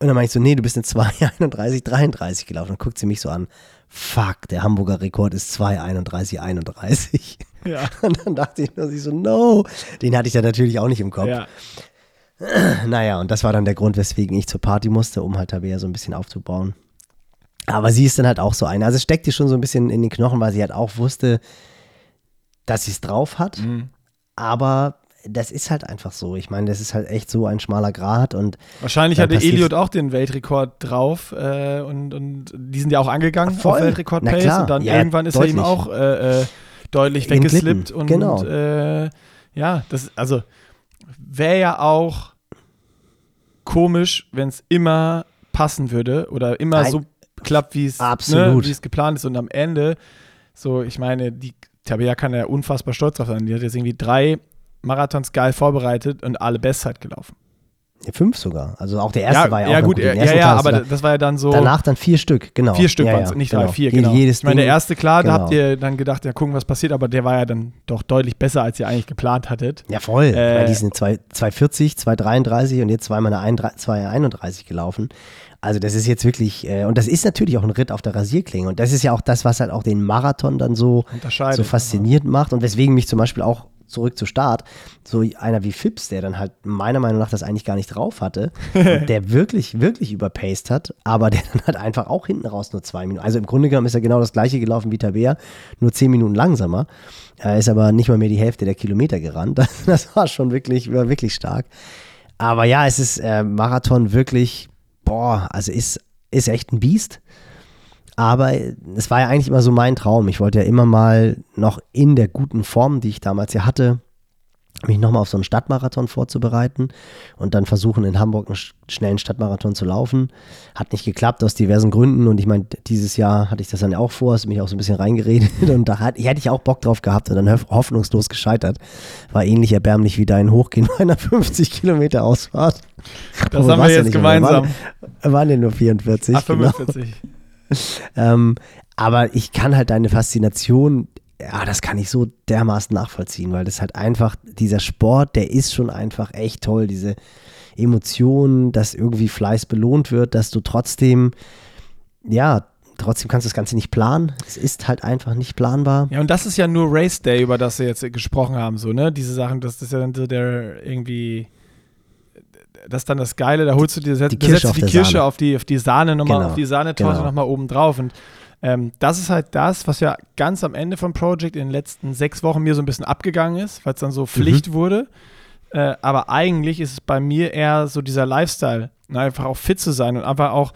Und dann meinte ich so, nee, du bist eine 2,31,33 gelaufen. Dann guckt sie mich so an, fuck, der Hamburger Rekord ist 2,31,31. ja. [laughs] Und dann dachte ich nur, sie so, no. Den hatte ich dann natürlich auch nicht im Kopf. ja. [clears throat] Naja, und das war dann der Grund, weswegen ich zur Party musste, um halt Tabea so ein bisschen aufzubauen. Aber sie ist dann halt auch so eine. Also es steckt ihr schon so ein bisschen in den Knochen, weil sie halt auch wusste, dass sie es drauf hat. Mhm. Aber das ist halt einfach so. Ich meine, das ist halt echt so ein schmaler Grat und Wahrscheinlich hatte Eliot auch den Weltrekord drauf äh, und, und die sind ja auch angegangen voll. auf Na Weltrekord-Pace klar. und dann Ja, irgendwann ist er ihm deutlich. auch äh, äh, deutlich weggeslippt und Genau. äh, ja, das also wäre ja auch komisch, wenn es immer passen würde oder immer Nein. so klappt, wie es ne, es geplant ist und am Ende so, ich meine, die Tabea kann ja unfassbar stolz drauf sein. Die hat jetzt irgendwie drei Marathons geil vorbereitet und alle Bestzeit gelaufen. Fünf sogar. Also auch der erste ja, war ja auch ja gut, gut. ja, ersten ja, du aber da- das war ja dann so Danach dann vier Stück, genau. vier Stück ja, waren ja, es, nicht genau. drei, vier, genau. Jedes ich meine, der erste, klar, da genau. habt ihr dann gedacht, ja, gucken, was passiert, aber der war ja dann doch deutlich besser, als ihr eigentlich geplant hattet. Ja, voll. Äh, meine, die sind zwei- 240, 233 und jetzt zweimal eine 31 231 gelaufen. Also das ist jetzt wirklich, äh, und das ist natürlich auch ein Ritt auf der Rasierklinge. Und das ist ja auch das, was halt auch den Marathon dann so, so faszinierend macht und weswegen mich zum Beispiel auch zurück zu Start, so einer wie Phipps, der dann halt meiner Meinung nach das eigentlich gar nicht drauf hatte, [laughs] der wirklich, wirklich überpaced hat, aber der dann halt einfach auch hinten raus nur zwei Minuten. Also im Grunde genommen ist er genau das gleiche gelaufen wie Tabea, nur zehn Minuten langsamer. Er ist aber nicht mal mehr die Hälfte der Kilometer gerannt. [laughs] Das, das war schon wirklich, war wirklich stark. Aber ja, es ist äh, Marathon wirklich, boah, also ist, ist echt ein Biest. Aber es war ja eigentlich immer so mein Traum. Ich wollte ja immer mal noch in der guten Form, die ich damals ja hatte, mich nochmal auf so einen Stadtmarathon vorzubereiten und dann versuchen, in Hamburg einen sch- schnellen Stadtmarathon zu laufen. Hat nicht geklappt aus diversen Gründen und ich meine, dieses Jahr hatte ich das dann ja auch vor, ist mich auch so ein bisschen reingeredet [laughs] und da hat, hätte ich auch Bock drauf gehabt und dann hoff- hoffnungslos gescheitert. War ähnlich erbärmlich wie dein Hochgehen bei einer [laughs] 50 Kilometer Ausfahrt. Das Obwohl, haben wir ja jetzt mehr. gemeinsam. Waren, waren ja nur 44. Ah, genau. 45. [laughs] Ähm, aber ich kann halt deine Faszination, ja, das kann ich so dermaßen nachvollziehen, weil das halt einfach, dieser Sport, der ist schon einfach echt toll. Diese Emotionen, dass irgendwie Fleiß belohnt wird, dass du trotzdem, ja, trotzdem kannst du das Ganze nicht planen. Es ist halt einfach nicht planbar. Ja, und das ist ja nur Race Day, über das wir jetzt gesprochen haben, so, ne? Diese Sachen, das ist ja dann so der irgendwie. Das ist dann das Geile, da holst du dir, Die da Kirsche setzt die Kirsche Sahne. auf die, auf die Sahne nochmal, Genau, auf die Sahnetorte genau. nochmal oben drauf. Und ähm, das ist halt das, was ja ganz am Ende vom Project in den letzten sechs Wochen mir so ein bisschen abgegangen ist, weil es dann so Pflicht Mhm. wurde. Äh, aber eigentlich ist es bei mir eher so dieser Lifestyle, ne, einfach auch fit zu sein und einfach auch,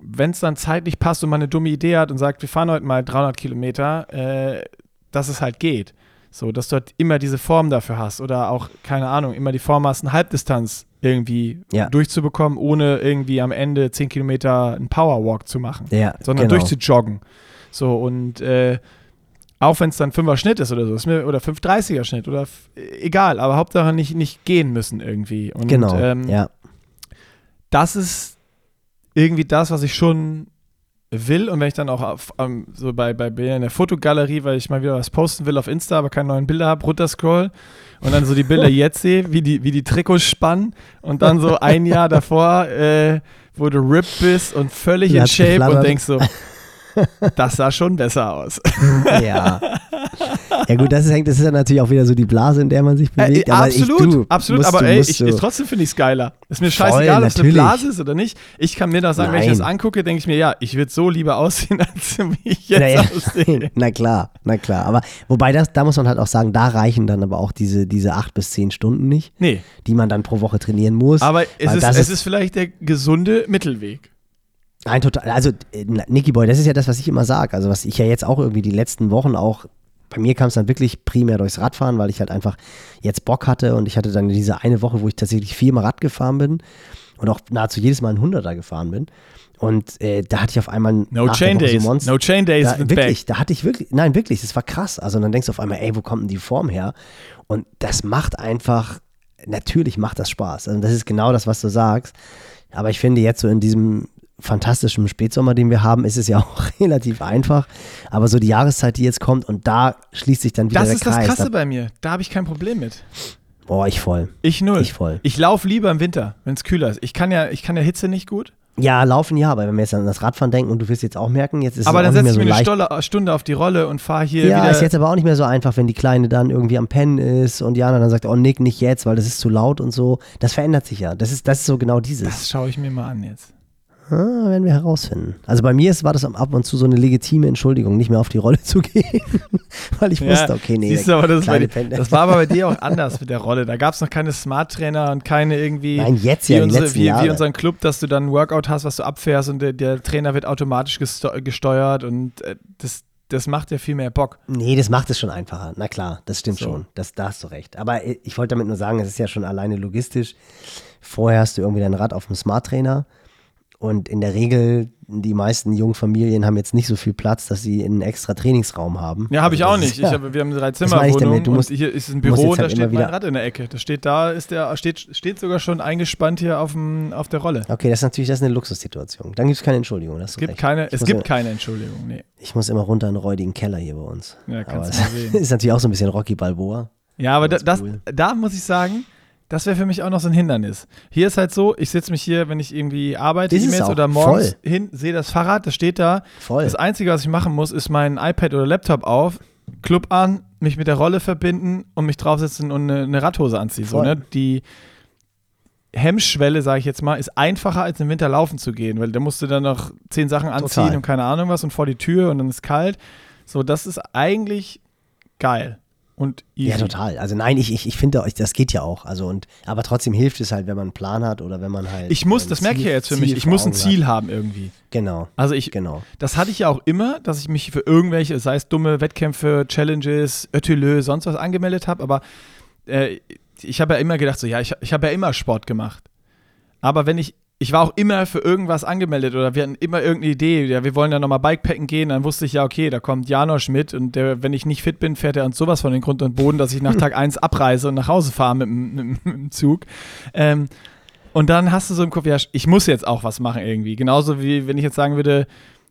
wenn es dann zeitlich passt und man eine dumme Idee hat und sagt, wir fahren heute mal 300 Kilometer, äh, dass es halt geht. So, dass du halt immer diese Form dafür hast oder auch, keine Ahnung, immer die Form hast, eine Halbdistanz irgendwie Ja. durchzubekommen, ohne irgendwie am Ende 10 Kilometer einen Powerwalk zu machen Ja, sondern genau. durchzujoggen. So und äh, auch wenn es dann 5er Schnitt ist oder so, ist mir, oder 530er Schnitt oder egal, aber Hauptsache nicht, nicht gehen müssen irgendwie. Und Genau, ähm, ja. das ist irgendwie das, was ich schon will und wenn ich dann auch auf, ähm, so bei, bei bin in der Fotogalerie, weil ich mal wieder was posten will auf Insta, aber keine neuen Bilder habe, runterscroll und dann so die Bilder [laughs] jetzt sehe, wie die, wie die Trikots spannen und dann so ein Jahr davor, äh, wo du ripped bist und völlig in Hat's Shape und denkst so, [laughs] das sah schon besser aus. [laughs] Ja. Ja gut, das, ist, hängt- das ist ja natürlich auch wieder so die Blase, in der man sich bewegt. Äh, aber absolut, ich, du, absolut, musst aber ey, ich, ich, trotzdem finde ich es geiler. Ist mir scheißegal, ob es eine. Blase ist oder nicht. Ich kann mir das sagen, wenn ich das Nein. angucke, denke ich mir, ja, ich würde so lieber aussehen, [laughs] als wie ich jetzt Naja, aussehe. [laughs] na klar, na klar. Aber wobei das, da muss man halt auch sagen, da reichen dann aber auch diese, diese acht bis zehn Stunden nicht, Nee, die man dann pro Woche trainieren muss. aber es, ist, es ist vielleicht der gesunde Mittelweg. Ein total, also äh, Nicky Boy, das ist ja das, was ich immer sage. Also was ich ja jetzt auch irgendwie die letzten Wochen auch, bei mir kam es dann wirklich primär durchs Radfahren, weil ich halt einfach jetzt Bock hatte und ich hatte dann diese eine Woche, wo ich tatsächlich viermal Rad gefahren bin und auch nahezu jedes Mal ein Hunderter gefahren bin. Und äh, da hatte ich auf einmal No nach Chain Days. so Monster, no Chain Days da, wirklich, back. da hatte ich wirklich, nein, wirklich, das war krass. Also dann denkst du auf einmal, ey, wo kommt denn die Form her? Und das macht einfach, natürlich macht das Spaß. Also das ist genau das, was du sagst. Aber ich finde jetzt so in diesem fantastischen Spätsommer, den wir haben, ist es ja auch [laughs] relativ einfach. Aber so die Jahreszeit, die jetzt kommt und da schließt sich dann wieder Das der ist das Kreis. Krasse Da, bei mir. Da habe ich kein Problem mit. boah, ich voll. Ich null. Ich voll. Ich laufe lieber im Winter, wenn es kühler ist. Ich kann ja, ich kann ja Hitze nicht gut. Ja, laufen ja, aber wenn wir jetzt an das Radfahren denken und du wirst jetzt auch merken, jetzt ist aber es dann auch nicht setze ich so mir eine leicht. Stolle, Stunde auf die Rolle und fahre hier Ja, wieder. ist jetzt aber auch nicht mehr so einfach, wenn die Kleine dann irgendwie am Pennen ist und Jana dann sagt, oh Nick, nicht jetzt, weil das ist zu laut und so. Das verändert sich ja. Das ist, das ist so genau dieses. das schaue ich mir mal an jetzt. Ah, werden wir herausfinden. Also bei mir ist, war das ab und zu so eine legitime Entschuldigung, nicht mehr auf die Rolle [laughs] zu gehen, weil ich wusste, okay, nee. Siehst du, aber das, bei, das war aber bei dir auch anders mit der Rolle. Da gab es noch keine Smart-Trainer und keine irgendwie. Nein, jetzt wie, ja, unsere, wie, wie Jahre. unseren Club, dass du dann ein Workout hast, was du abfährst und der, der Trainer wird automatisch gesteuert und äh, das, das macht ja viel mehr Bock. Nee, das macht es schon einfacher. Na klar, das stimmt So. schon. Das, da hast du recht. Aber ich wollte damit nur sagen, es ist ja schon alleine logistisch. Vorher hast du irgendwie dein Rad auf dem Smart Trainer Und in der Regel, die meisten jungen Familien haben jetzt nicht so viel Platz, dass sie einen extra Trainingsraum haben. Ja, habe ich Also auch das nicht. ist- Ich ja. hab, wir haben eine Das ich Drei-Zimmer-Wohnung damit. Du musst- und hier ist ein Büro und da halt steht immer mein Rad in der Ecke. Das steht da, ist der, steht, steht sogar schon eingespannt hier auf, dem, auf der Rolle. Okay, das ist natürlich das ist eine Luxussituation. Dann gibt es keine Entschuldigung. Das Es gibt keine, es gibt keine Entschuldigung. Nee. Ich muss immer runter in den räudigen Keller hier bei uns. Ja, Aber kannst das du sehen. [laughs] ist natürlich auch so ein bisschen Rocky Balboa. Ja, aber das, cool. da muss ich sagen, das wäre für mich auch noch so ein Hindernis. Hier ist halt so, ich setze mich hier, wenn ich irgendwie arbeite, E-Mails oder morgens voll. hin, sehe das Fahrrad, das steht da. Voll. Das Einzige, was ich machen muss, ist mein iPad oder Laptop auf, Club an, mich mit der Rolle verbinden und mich draufsetzen und eine, eine Radhose anziehen. So, Voll. ne? Die Hemmschwelle, sage ich jetzt mal, ist einfacher als im Winter laufen zu gehen, weil da musst du dann noch zehn Sachen anziehen Total. und keine Ahnung was und vor die Tür und dann ist kalt. So, das ist eigentlich geil und easy. Ja, total. Also nein, ich, ich, ich finde, euch, das geht ja auch. Also und, aber trotzdem hilft es halt, wenn man einen Plan hat oder wenn man halt. Ich muss, ein das merke ich ja jetzt für Ziel mich, ich muss ein Ziel Hat. haben irgendwie. Genau, Also ich, genau. das hatte ich ja auch immer, dass ich mich für irgendwelche, sei es dumme Wettkämpfe, Challenges, Ötelö, sonst was angemeldet habe, aber äh, ich habe ja immer gedacht, so ja, ich, ich habe ja immer Sport gemacht. Aber wenn ich, ich war auch immer für irgendwas angemeldet oder wir hatten immer irgendeine Idee, ja, wir wollen ja nochmal Bikepacken gehen, dann wusste ich ja, okay, da kommt Janosch mit und der, wenn ich nicht fit bin, fährt er uns sowas von den Grund und Boden, dass ich nach [laughs] Tag 1 abreise und nach Hause fahre mit, dem- mit, mit dem Zug. Ähm, und dann hast du so im Kopf, ja, ich muss jetzt auch was machen irgendwie. Genauso wie wenn ich jetzt sagen würde,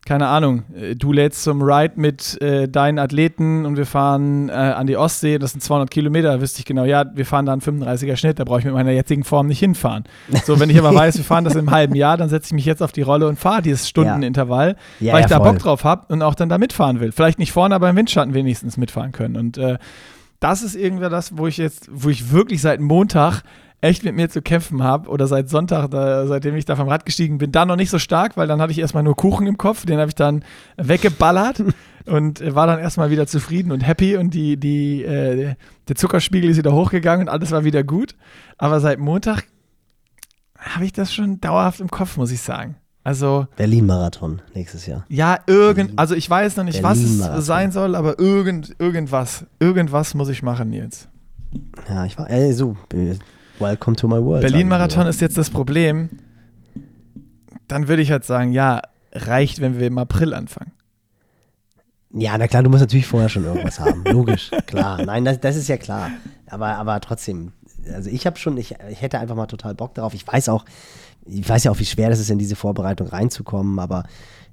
keine Ahnung, äh, du lädst zum Ride mit äh, deinen Athleten und wir fahren äh, an die Ostsee, das sind 200 Kilometer, da wüsste ich genau, ja, wir fahren da einen 35er Schnitt, da brauche ich mit meiner jetzigen Form nicht hinfahren. [laughs] So, wenn ich aber weiß, wir fahren das im halben Jahr, dann setze ich mich jetzt auf die Rolle und fahre dieses Stundenintervall, Ja, weil ich ja, da. Bock drauf habe und auch dann da mitfahren will. Vielleicht nicht vorne, aber im Windschatten wenigstens mitfahren können. Und äh, das ist irgendwie das, wo ich jetzt, wo ich wirklich seit Montag echt mit mir zu kämpfen habe oder seit Sonntag, da, seitdem ich da vom Rad gestiegen bin, da noch nicht so stark, weil dann hatte ich erstmal nur Kuchen im Kopf, den habe ich dann weggeballert [laughs] und äh, war dann erstmal wieder zufrieden und happy und die, die, äh, der Zuckerspiegel ist wieder hochgegangen und alles war wieder gut. Aber seit Montag habe ich das schon dauerhaft im Kopf, muss ich sagen. Also, Berlin-Marathon nächstes Jahr. ja, irgend, also ich weiß noch nicht, was es sein soll, aber irgend, irgendwas, irgendwas muss ich machen jetzt. Ja, ich war, ey, so, äh, welcome to my world. Berlin-Marathon ist jetzt das Problem. Dann würde ich halt sagen, ja, reicht, wenn wir im April anfangen. Ja, na klar, du musst natürlich vorher schon irgendwas haben. Logisch, klar. Nein, das, das ist ja klar. Aber, aber trotzdem, also ich habe schon, ich, ich hätte einfach mal total Bock darauf. Ich weiß auch, ich weiß ja auch, wie schwer das ist, in diese Vorbereitung reinzukommen, aber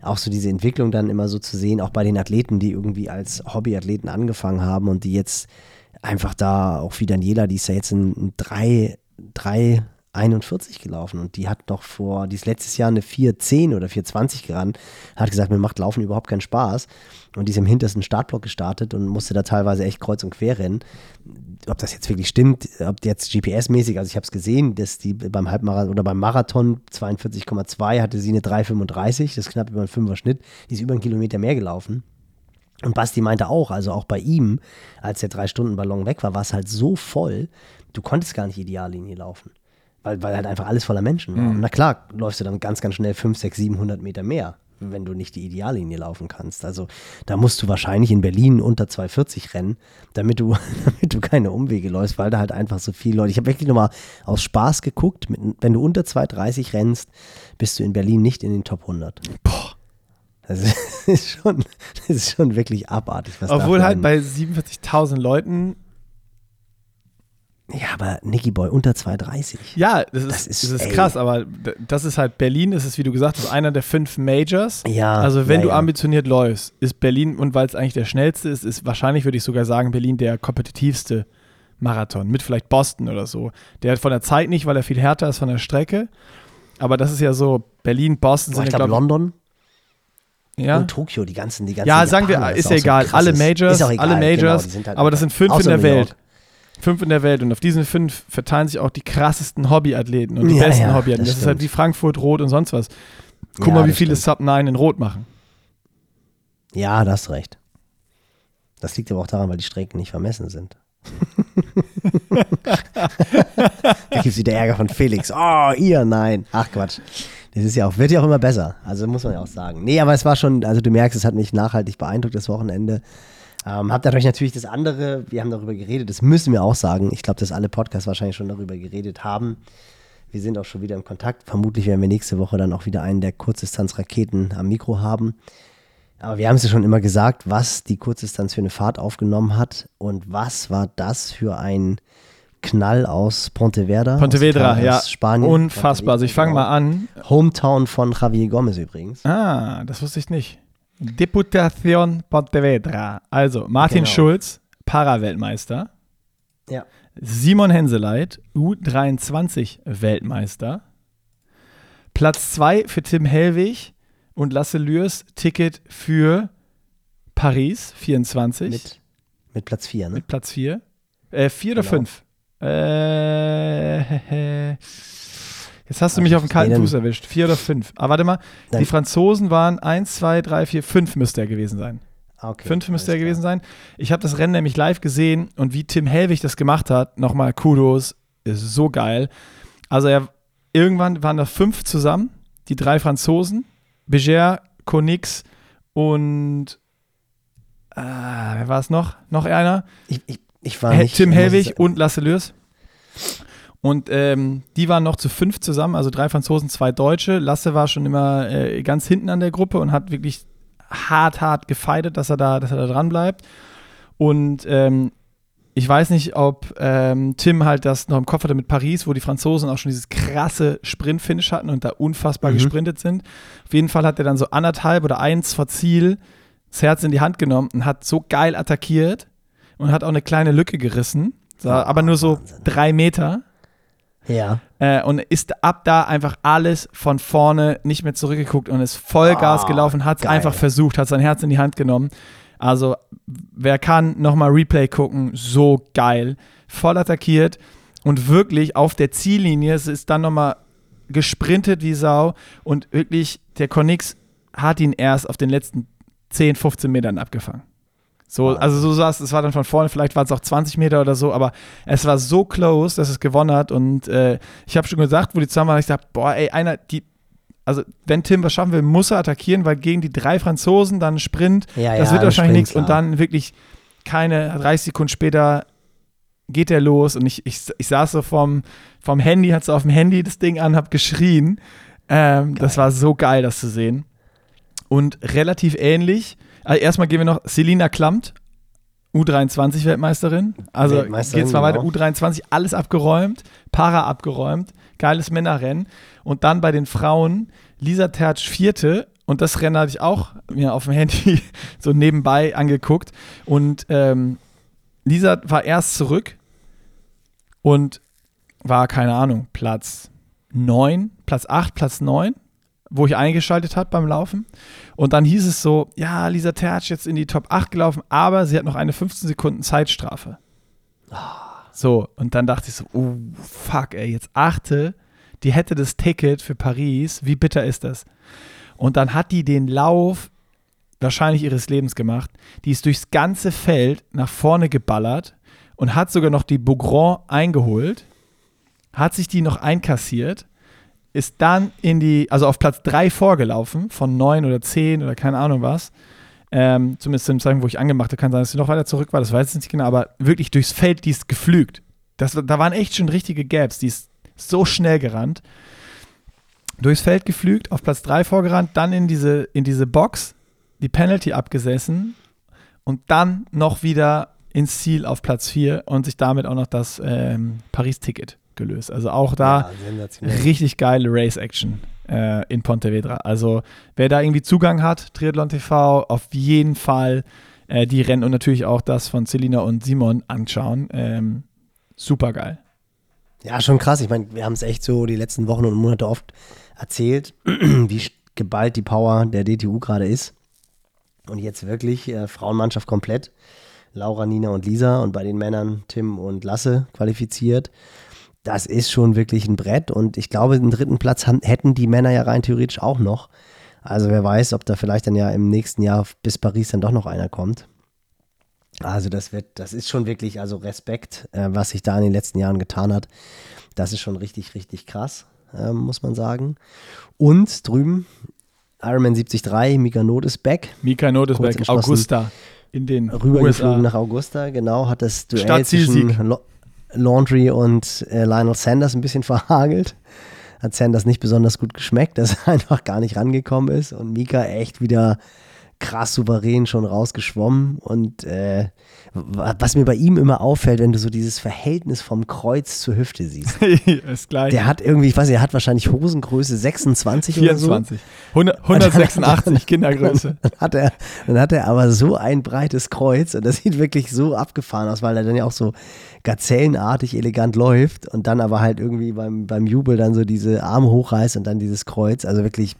auch so diese Entwicklung dann immer so zu sehen, auch bei den Athleten, die irgendwie als Hobbyathleten angefangen haben und die jetzt einfach da, auch wie Daniela, die ist ja jetzt in 3, 3, 41 gelaufen und die hat noch vor, die ist letztes Jahr eine 410 oder 420 gerannt, hat gesagt, mir macht Laufen überhaupt keinen Spaß und die ist im hintersten Startblock gestartet und musste da teilweise echt kreuz und quer rennen. Ob das jetzt wirklich stimmt, ob jetzt GPS-mäßig, also ich habe es gesehen, dass die beim Halbmarathon oder beim Marathon 42,2 hatte sie eine 3,35, das ist knapp über einen 5er Schnitt, die ist über einen Kilometer mehr gelaufen. Und Basti meinte auch, also auch bei ihm, als der drei Stunden Ballon weg war, war es halt so voll, du konntest gar nicht Ideallinie laufen. Weil, weil halt einfach alles voller Menschen war. Und na klar, läufst du dann ganz, ganz schnell 5, 6, 700 Meter mehr, wenn du nicht die Ideallinie laufen kannst. Also da musst du wahrscheinlich in Berlin unter 240 rennen, damit du, [laughs] damit du keine Umwege läufst, weil da halt einfach so viele Leute. Ich habe wirklich nochmal aus Spaß geguckt, mit, wenn du unter 230 rennst, bist du in Berlin nicht in den Top 100. Boah. Das [laughs] ist, schon, das ist schon wirklich abartig. Was Obwohl halt bei 47.000 Leuten, Ja, aber Nicky Boy unter 230. ja, das ist, Das ist- das ist krass, aber das ist halt Berlin, ist, wie du gesagt hast, einer der fünf Majors. Ja. Also wenn ja, du ja. ambitioniert läufst, ist Berlin, und weil es eigentlich der schnellste ist, ist wahrscheinlich, würde ich sogar sagen, Berlin der kompetitivste Marathon. Mit vielleicht Boston oder so. Der hat von der Zeit nicht, weil er viel härter ist von der Strecke. Aber das ist ja so, Berlin, Boston Boah, sind ich glaube glaube London ja. und Tokio, die ganzen, die ganzen Ja, sagen wir, Japaner, ist auch ja so egal. krass Alle ist. Majors, Ist egal, alle genau, Majors, sind halt aber das sind fünf in der Welt. Fünf in der Welt und auf diesen fünf verteilen sich auch die krassesten Hobbyathleten und die Ja, besten ja, Hobbyathleten. Das, das ist halt wie Frankfurt, Rot und sonst was. Guck Ja, mal, wie das viele stimmt. Sub 9 in Rot machen. Ja, da hast recht. Das liegt aber auch daran, weil die Strecken nicht vermessen sind. [laughs] da gibt es wieder Ärger von Felix. Oh, ihr, nein. Ach Quatsch. Das ist ja auch, wird ja auch immer besser. Also muss man ja auch sagen. Nee, aber es war schon, also du merkst, es hat mich nachhaltig beeindruckt, das Wochenende. Ähm, hab dadurch natürlich das andere, wir haben darüber geredet, das müssen wir auch sagen. Ich glaube, dass alle Podcasts wahrscheinlich schon darüber geredet haben. Wir sind auch schon wieder im Kontakt. Vermutlich werden wir nächste Woche dann auch wieder einen der Kurzdistanzraketen am Mikro haben. Aber wir haben es ja schon immer gesagt, was die Kurzdistanz für eine Fahrt aufgenommen hat und was war das für ein Knall aus Pontevedra. Pontevedra, aus, ja. Aus Spanien. Unfassbar. Also ich fange mal an. Hometown von Javier Gomez übrigens. Ah, das wusste ich nicht. Deputación Pontevedra. Also Martin Genau. Schulz, Paraweltmeister. Ja. Simon Henseleit, U23-Weltmeister. Platz 2 für Tim Hellwig und Lasse Lürs Ticket für Paris 24 mit, Mit, mit Platz 4, ne? Platz 4. Äh, 4 oder Genau. 5? Äh, [laughs] jetzt hast du Ah, mich auf den kalten Fuß erwischt. 4 oder 5. Aber warte mal, die Dann- Franzosen waren 1, 2, 3, 4, 5 müsste er gewesen sein. Ah, okay, Fünf müsste er gewesen sein. Ich habe das Rennen nämlich live gesehen und wie Tim Hellwig das gemacht hat, nochmal Kudos, ist so geil. Also er, irgendwann waren da fünf zusammen, die drei Franzosen, Beger, Konix und äh, wer war es noch? Noch einer? Ich, ich, ich war nicht. Tim sagen. und Lasse Lürs. Und ähm, die waren noch zu fünf zusammen, also drei Franzosen, zwei Deutsche. Lasse war schon immer äh, ganz hinten an der Gruppe und hat wirklich hart, hart gefeitet, dass er da, dass er da dran bleibt. Und ähm, ich weiß nicht, ob ähm, Tim halt das noch im Kopf hatte mit Paris, wo die Franzosen auch schon dieses krasse Sprint-Finish hatten und da unfassbar Mhm. gesprintet sind. Auf jeden Fall hat er dann so anderthalb oder eins vor Ziel das Herz in die Hand genommen und hat so geil attackiert und hat auch eine kleine Lücke gerissen. So, Ah, aber nur so drei Meter. Ja. Äh, und ist ab da einfach alles von vorne nicht mehr zurückgeguckt und ist Vollgas Ah, gelaufen, hat es einfach versucht, hat sein Herz in die Hand genommen. Also, wer kann, nochmal Replay gucken, so geil. Voll attackiert und wirklich auf der Ziellinie, es ist dann nochmal gesprintet wie Sau und wirklich, der Konix hat ihn erst auf den letzten 10, 15 Metern abgefangen. So, also so saß, es war dann von vorne, vielleicht waren es auch 20 Meter oder so, aber es war so close, dass es gewonnen hat. Und äh, ich habe schon gesagt, wo die zusammen waren, ich dachte, boah, ey, einer, die, also wenn Tim was schaffen will, muss er attackieren, weil gegen die drei Franzosen dann Sprint, Ja, das ja, wird wahrscheinlich nichts. Und dann wirklich keine 30 Sekunden später geht er los und ich, ich, ich saß so vom, vom Handy, hatte so auf dem Handy das Ding an, hab geschrien. Ähm, das war so geil, das zu sehen. Und relativ ähnlich, also erstmal gehen wir noch, Selina Klamt, U23-Weltmeisterin. Also Weltmeisterin, geht's mal weiter, genau. U23, alles abgeräumt, Para abgeräumt, geiles Männerrennen. Und dann bei den Frauen Lisa Tertsch vierte und das Rennen hatte ich auch mir auf dem Handy [laughs] so nebenbei angeguckt. Und ähm, Lisa war erst zurück und war, keine Ahnung, Platz 9, Platz 8, Platz 9, wo ich eingeschaltet hat beim Laufen. Und dann hieß es so, ja, Lisa Tertsch jetzt in die Top 8 gelaufen, aber sie hat noch eine 15 Sekunden Zeitstrafe. So, und dann dachte ich so, oh, fuck, ey, jetzt achte, die hätte das Ticket für Paris, wie bitter ist das? Und dann hat die den Lauf wahrscheinlich ihres Lebens gemacht. Die ist durchs ganze Feld nach vorne geballert und hat sogar noch die Bougron eingeholt, hat sich die noch einkassiert, ist dann in die, also auf Platz 3 vorgelaufen, von 9 oder 10 oder keine Ahnung was. Ähm, zumindest zum Zeitpunkt, wo ich angemacht habe, kann sein, dass sie noch weiter zurück war, das weiß ich nicht genau, aber wirklich durchs Feld, die ist geflügt. Das, da waren echt schon richtige Gaps, die ist so schnell gerannt. Durchs Feld geflügt, auf Platz 3 vorgerannt, dann in diese, in diese Box, die Penalty abgesessen und dann noch wieder ins Ziel auf Platz 4 und sich damit auch noch das ähm, Paris-Ticket gelöst. Also auch da ja, richtig geile Race-Action äh, in Pontevedra. Also wer da irgendwie Zugang hat, Triathlon TV, auf jeden Fall äh, die Rennen und natürlich auch das von Selina und Simon anschauen. Ähm, Super geil. Ja, schon krass. Ich meine, wir haben es echt so die letzten Wochen und Monate oft erzählt, [clears throat] wie geballt die Power der DTU gerade ist. Und jetzt wirklich äh, Frauenmannschaft komplett. Laura, Nina und Lisa und bei den Männern Tim und Lasse qualifiziert. Das ist schon wirklich ein Brett und ich glaube, den dritten Platz hätten die Männer ja rein theoretisch auch noch. Also wer weiß, ob da vielleicht dann ja im nächsten Jahr bis Paris dann doch noch einer kommt. Also das wird, das ist schon wirklich, also Respekt, äh, was sich da in den letzten Jahren getan hat. Das ist schon richtig, richtig krass, ähm, muss man sagen. Und drüben Ironman 73, Mika Not ist back. Mika Kurz Notesberg, entschlossen Augusta in den Rübergeflogen USA. nach Augusta, genau, hat das Duell zwischen Laundry und äh, Lionel Sanders ein bisschen [laughs] verhagelt. Hat Sanders nicht besonders gut geschmeckt, [laughs] dass er einfach gar nicht rangekommen ist und Mika echt wieder krass souverän schon rausgeschwommen und äh, was mir bei ihm immer auffällt, wenn du so dieses Verhältnis vom Kreuz zur Hüfte siehst. [laughs] ist gleich. Der hat irgendwie, ich weiß nicht, er hat wahrscheinlich Hosengröße 26 24. oder so. 186 Kindergröße. Dann hat, er, dann hat er aber so ein breites Kreuz und das sieht wirklich so abgefahren aus, weil er dann ja auch so gazellenartig elegant läuft und dann aber halt irgendwie beim, beim Jubel dann so diese Arme hochreißt und dann dieses Kreuz. Also wirklich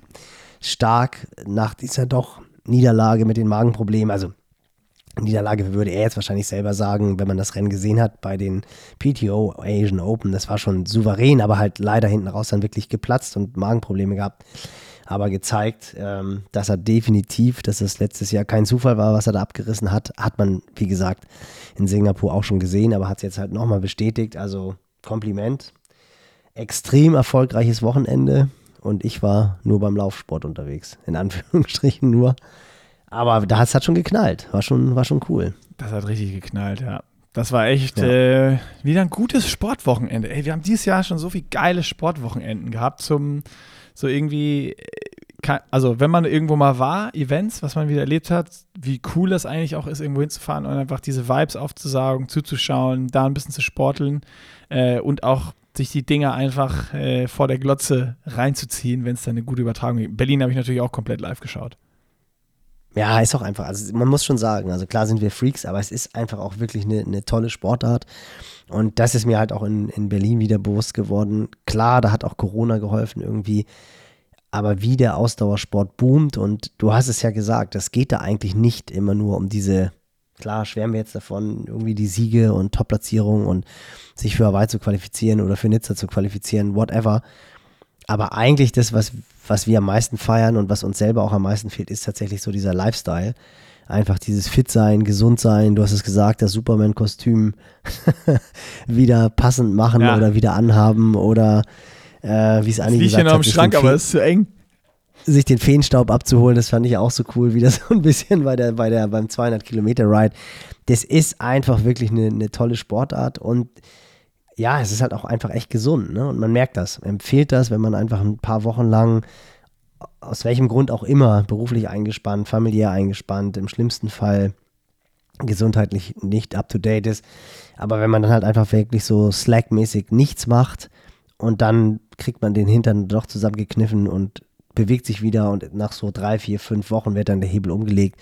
stark nach dieser doch Niederlage mit den Magenproblemen. Also Niederlage würde er jetzt wahrscheinlich selber sagen, wenn man das Rennen gesehen hat bei den PTO Asian Open. Das war schon souverän, aber halt leider hinten raus dann wirklich geplatzt und Magenprobleme gehabt. Aber gezeigt, ähm, dass er definitiv, dass es letztes Jahr kein Zufall war, was er da abgerissen hat, hat man, wie gesagt, in Singapur auch schon gesehen, aber hat es jetzt halt nochmal bestätigt. Also Kompliment. Extrem erfolgreiches Wochenende und ich war nur beim Laufsport unterwegs. In Anführungsstrichen nur. Aber da hat es schon geknallt. War schon, war schon cool. Das hat richtig geknallt, ja. Das war echt ja. äh, wieder ein gutes Sportwochenende. Ey, wir haben dieses Jahr schon so viele geile Sportwochenenden gehabt zum so irgendwie äh, also wenn man irgendwo mal war, Events, was man wieder erlebt hat, wie cool das eigentlich auch ist, irgendwo hinzufahren und einfach diese Vibes aufzusaugen, zuzuschauen, da ein bisschen zu sporteln äh, und auch sich die Dinger einfach äh, vor der Glotze reinzuziehen, wenn es da eine gute Übertragung gibt. Berlin habe ich natürlich auch komplett live geschaut. Ja, ist auch einfach, also man muss schon sagen, also klar sind wir Freaks, aber es ist einfach auch wirklich eine, eine tolle Sportart. Und das ist mir halt auch in, in Berlin wieder bewusst geworden. Klar, da hat auch Corona geholfen irgendwie, aber wie der Ausdauersport boomt und du hast es ja gesagt, es geht da eigentlich nicht immer nur um diese, klar schwärmen wir jetzt davon, irgendwie die Siege und Top-Platzierung und sich für Hawaii zu qualifizieren oder für Nizza zu qualifizieren, whatever. Aber eigentlich das, was, was wir am meisten feiern und was uns selber auch am meisten fehlt, ist tatsächlich so dieser Lifestyle. Einfach dieses Fit sein, gesund sein, du hast es gesagt, das Superman-Kostüm [laughs] wieder passend machen ja. oder wieder anhaben oder äh, wie es eigentlich gesagt hat. am Schrank, aber es ist zu eng. Sich den Feenstaub abzuholen, das fand ich auch so cool, wie das [laughs] so ein bisschen bei der, bei der, beim 200 Kilometer Ride. Das ist einfach wirklich eine, eine tolle Sportart und ja, es ist halt auch einfach echt gesund. Ne? Und man merkt das, empfiehlt das, wenn man einfach ein paar Wochen lang, aus welchem Grund auch immer, beruflich eingespannt, familiär eingespannt, im schlimmsten Fall gesundheitlich nicht up to date ist. Aber wenn man dann halt einfach wirklich so slackmäßig nichts macht und dann kriegt man den Hintern doch zusammengekniffen und bewegt sich wieder und nach so drei, vier, fünf Wochen wird dann der Hebel umgelegt.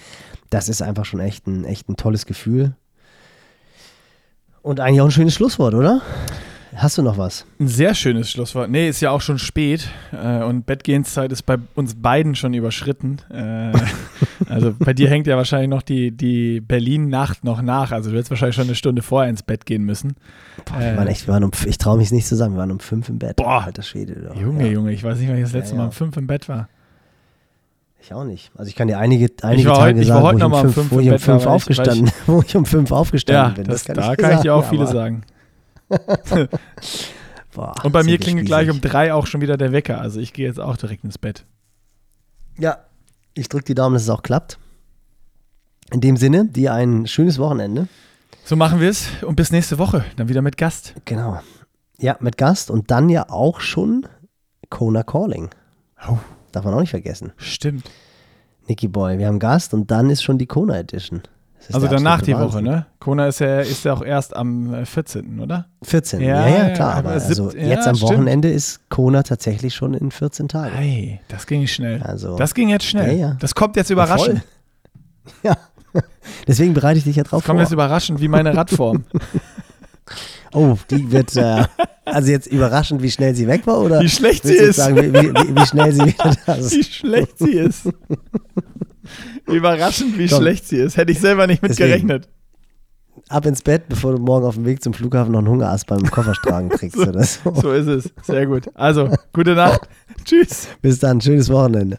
Das ist einfach schon echt ein, echt ein tolles Gefühl. Und eigentlich auch ein schönes Schlusswort, oder? Hast du noch was? Ein sehr schönes Schlusswort. Nee, ist ja auch schon spät äh, und Bettgehenszeit ist bei uns beiden schon überschritten. Äh, [laughs] also bei dir hängt ja wahrscheinlich noch die, die Berlin-Nacht noch nach. Also du wirst wahrscheinlich schon eine Stunde vorher ins Bett gehen müssen. Boah, wir waren echt, wir waren um, ich traue mich nicht zusammen, wir waren um fünf im Bett. Boah, alter Schwede. Doch. Junge, ja. Junge, ich weiß nicht, wann ich das letzte ja, ja. Mal um fünf im Bett war. Ich auch nicht. Also ich kann dir einige, einige ich Tage heute, sagen, wo, ich um fünf, wo ich um fünf aufgestanden, ich, [laughs] wo ich um fünf aufgestanden ja, bin. Das, das kann da ich kann ich dir auch viele sagen. [laughs] Boah, Und bei mir klingelt gleich um drei auch schon wieder der Wecker. Also ich gehe jetzt auch direkt ins Bett. Ja, ich drücke die Daumen, dass es auch klappt. In dem Sinne, dir ein schönes Wochenende. So machen wir es und bis nächste Woche. Dann wieder mit Gast. Genau. Ja, mit Gast und dann ja auch schon Kona Calling. Oh. Darf man auch nicht vergessen. Stimmt. Nicky Boy, wir haben Gast und dann ist schon die Kona Edition. Also danach die Wahnsinn. Woche, ne? Kona ist ja, ist ja auch erst am 14., äh, oder? 14. Ja, ja, ja klar. Aber, also sieb, jetzt am stimmt. Wochenende ist Kona tatsächlich schon in 14 Tagen. Hey, das ging schnell. Also, das ging jetzt schnell. Ja, ja. Das kommt jetzt überraschend. Ja. [laughs] Deswegen bereite ich dich ja drauf das vor. Kommt jetzt überraschend wie meine Radform. [laughs] Oh, die wird, äh, also jetzt überraschend, wie schnell sie weg war, oder? Wie schlecht sie ist. Sagen, wie, wie, wie, schnell sie wieder da ist. [laughs] Wie schlecht sie ist. überraschend, wie Komm. schlecht sie ist. Hätte ich selber nicht mit Deswegen. gerechnet. Ab ins Bett, bevor du morgen auf dem Weg zum Flughafen noch einen Hungerass beim Kofferstragen kriegst [laughs] so, oder so. So ist es. Sehr gut. Also, gute Nacht. [laughs] Tschüss. Bis dann. Schönes Wochenende.